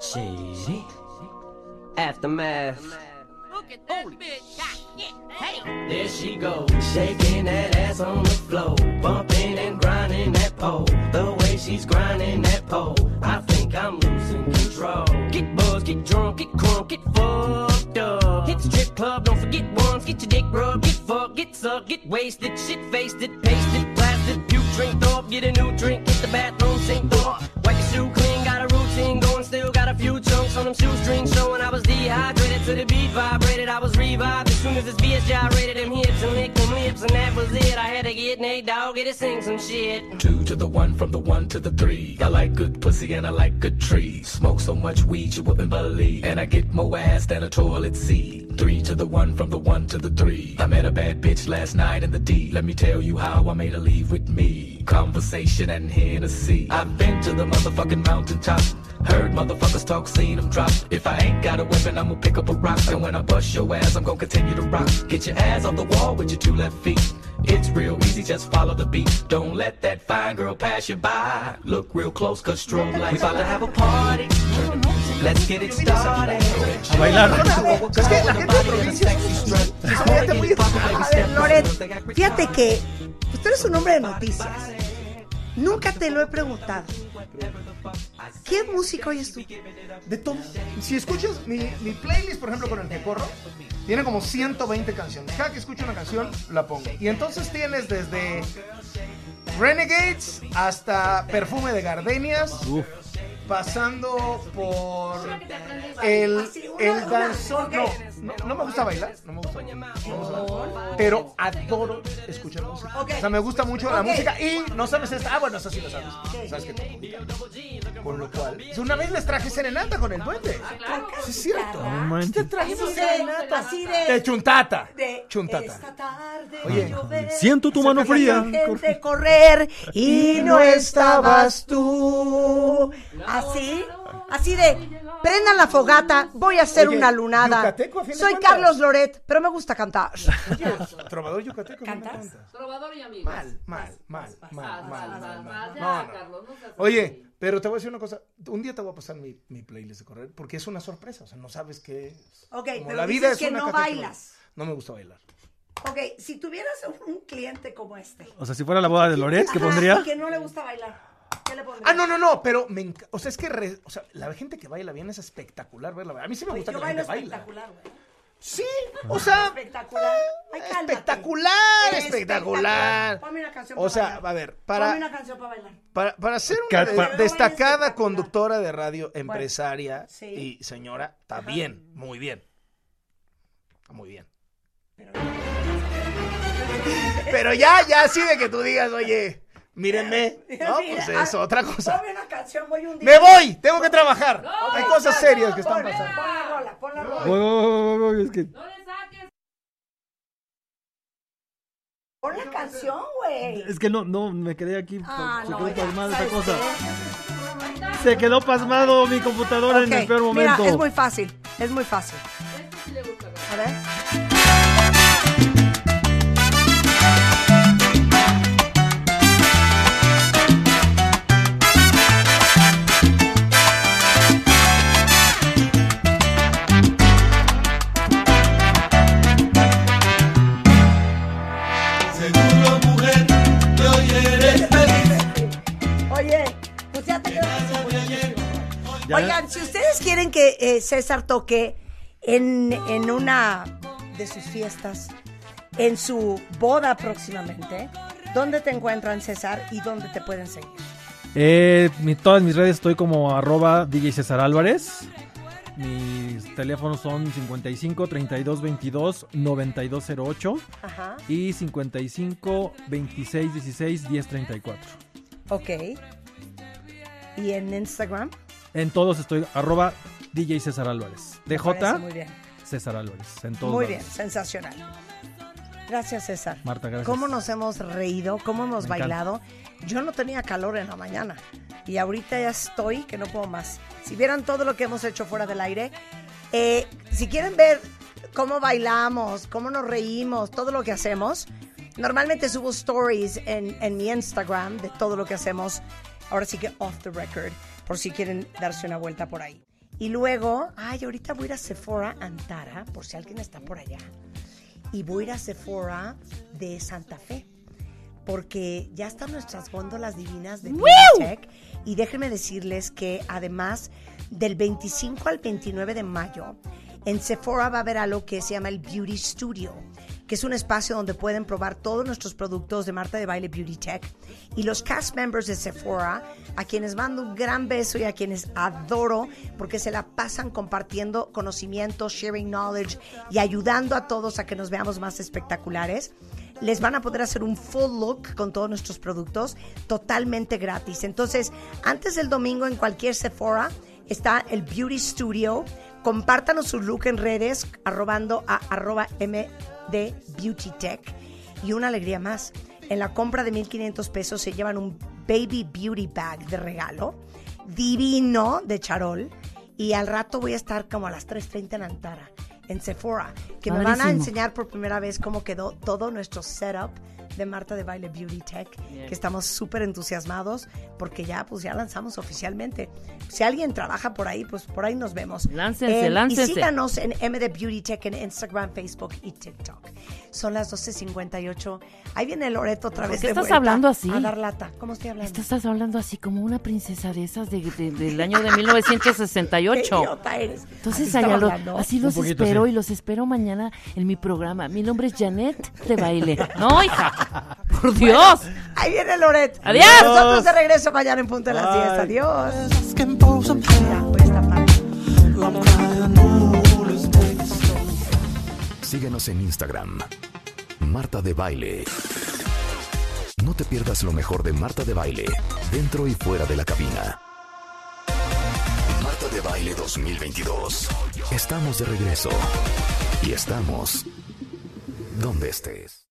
Shady. Aftermath. There she goes, shaking that ass on the floor, bumping and grinding that pole. The way she's grinding that pole, I think I'm losing control. Get buzzed, get drunk, get crunk, get fucked up. Hit the strip club, don't forget once. Get your dick rubbed, get fucked, get sucked, get wasted, shit faced it, pasted, blasted, puke, drink up, get a new drink, hit the bathroom, sink up. Wipe your shoe routine going, still got a few chunks on them shoestrings showing I was dehydrated to the beat vibrated. I was revived as soon as this bitch gyrated them hips and licked them lips, and that was it. I had to get Nate Dogg to sing some shit. Two to the one, from the one to the three. I like good pussy and I like good trees. Smoke so much weed you wouldn't believe. And I get more ass than a toilet seat. Three to the one, from the one to the three. I met a bad bitch last night in the D. Let me tell you how I made her leave with me. Conversation and Hennessy. I've been to the motherfucking mountaintop. Heard motherfuckers talk, seen them drop. If I ain't got a weapon, I'ma pick up a rock. And when I bust your ass, I'm gonna continue to rock. Get your ass on the wall with your two left feet. It's real easy, just follow the beat. Don't let that fine girl pass you by. Look real close, cause strobe lights. We about to have a party. Let's get it started. A bailar. Es que la gente de provincia somos- somos gente muy A ver, Loret, fíjate que pues, tú eres un hombre de noticias. Nunca te lo he preguntado. ¿Qué música oyes tú? De todo. Si escuchas mi, mi playlist, por ejemplo, con el que corro, tiene como 120 canciones. Cada que escucho una canción, la pongo. Y entonces tienes desde Renegades hasta Perfume de Gardenias, pasando por el, el danzón. No, no, no me gusta bailar, no me gusta ver. Pero adoro escuchar música. O sea, me gusta mucho la música y no sabes esta. Ah, bueno, eso sí lo sabes. Sabes que guitarra. Con lo cual, una vez les traje serenata con el duende. Sí, es cierto. No. Te trajimos serenata. así de. De chuntata. de Chuntata. Esta tarde Oye, llover, Siento tu mano fría. gente correr y no estabas tú. Así, así de, prendan la fogata, voy a hacer Oye, una lunada. yucateco, a fin de Soy cuentas. Carlos Loret, pero me gusta cantar. Trovador yucateco. ¿no ¿Cantas? Trovador y amigos. Mal, mal, mal, mal, mal, mal, mal. Ya, No, no. Carlos, no seas Oye, pero te voy a decir una cosa. Un día te voy a pasar mi, mi playlist de correr porque es una sorpresa. O sea, no sabes qué. Ok, Como pero la vida dices es que una no bailas. No me gusta bailar. Ok, si tuvieras un, un cliente como este. O sea, si fuera la boda de Loret, ¿qué Ajá, pondría? que no le gusta bailar. ¿Qué le pondrías? Ah, no, no, no, pero me enca- O sea, es que re- o sea, la gente que baila bien es espectacular verla. A mí sí me Oye, gusta yo que la bailo gente baila. espectacular, güey. Sí, o sea, Espectacular. Ay, cálmate. espectacular, espectacular. Ponme una canción O para sea, bailar. a ver, Ponme para, una canción para bailar. para, para ser una Ca- de- pa- destacada conductora de radio, empresaria Sí. y señora, está bien, muy bien. Está muy bien. [LAUGHS] Pero ya, ya así de que tú digas, oye, mírenme. No, pues Mira, es ah, otra cosa. Ponme una canción, voy un día. Me voy, tengo que trabajar. Hay Ok, cosas no, serias no, que están pasando. Pon la rola, pon la rola. Voy, voy, voy, voy, es que- Pon la canción, güey. Es que no, no, me quedé aquí. Ah, se no, quedó pasmada esta ¿sabes cosa. qué? Se quedó pasmado mi computadora en el peor Mira, momento. es muy fácil, es muy fácil. A ver. Eh, César toque en, en una de sus fiestas, en su boda próximamente, ¿dónde te encuentran, César, y dónde te pueden seguir? Eh, mi- todas mis redes estoy como arroba DJ César Álvarez. Mis teléfonos son 55 32 22 92 08 Ajá. y 55 26 16 10 34. Ok. ¿Y en Instagram? En todos estoy arroba DJ César Álvarez. DJ parece muy bien. César Álvarez. En todos Muy lados. bien, sensacional. Gracias, César. Marta, gracias. ¿Cómo nos hemos reído? ¿Cómo hemos Me encanta. bailado? Yo no tenía calor en la mañana y ahorita ya estoy que no puedo más. Si vieran todo lo que hemos hecho fuera del aire, eh, si quieren ver cómo bailamos, cómo nos reímos, todo lo que hacemos, normalmente subo stories en, en mi Instagram de todo lo que hacemos. Ahora sí que off the record, por si quieren darse una vuelta por ahí. Y luego, ay, ahorita voy a ir a Sephora Antara, por si alguien está por allá y voy a ir a Sephora de Santa Fe. Porque ya están nuestras góndolas divinas de Tech. Y déjenme decirles que además del 25 al 29 de mayo, en Sephora va a haber algo que se llama el Beauty Studio, que es un espacio donde pueden probar todos nuestros productos de Marta de Baile Beauty Tech. Y los cast members de Sephora, a quienes mando un gran beso y a quienes adoro, porque se la pasan compartiendo conocimientos, sharing knowledge y ayudando a todos a que nos veamos más espectaculares les van a poder hacer un full look con todos nuestros productos totalmente gratis. Entonces, antes del domingo en cualquier Sephora está el Beauty Studio. Compártanos su look en redes, arrobando a arroba MD Beauty Tech. Y una alegría más. En la compra de 1.500 pesos se llevan un Baby Beauty Bag de regalo. Divino de charol. Y al rato voy a estar como a las 3.30 en Antara, en Sephora, que me van a enseñar por primera vez cómo quedó todo nuestro setup de Marta de Baile Beauty Tech, Bien. que estamos súper entusiasmados porque ya pues ya lanzamos oficialmente. Si alguien trabaja por ahí, pues por ahí nos vemos. Láncense, Eh, láncense. Y síganos en MD Beauty Tech en Instagram, Facebook y TikTok. Son las 12.58. Ahí viene Loreto otra ¿Por vez qué de estás hablando así? A dar lata. ¿Cómo estoy hablando? Tú estás hablando así como una princesa de esas de, de- del año de 1968. [LAUGHS] Qué idiota eres. Así Entonces lo- así Un los poquito, espero sí. y los espero mañana en mi programa. Mi nombre es Janet de baile. [LAUGHS] No, hija. [LAUGHS] Por Dios. Ahí viene Loret. Adiós. Nosotros de regreso mañana en punto de las 10. Bye. Adiós. Esta parte. Slow. Síguenos en Instagram. Marta de Baile. No te pierdas lo mejor de Marta de Baile, dentro y fuera de la cabina. Marta de Baile 2022. Estamos de regreso. Y estamos donde estés.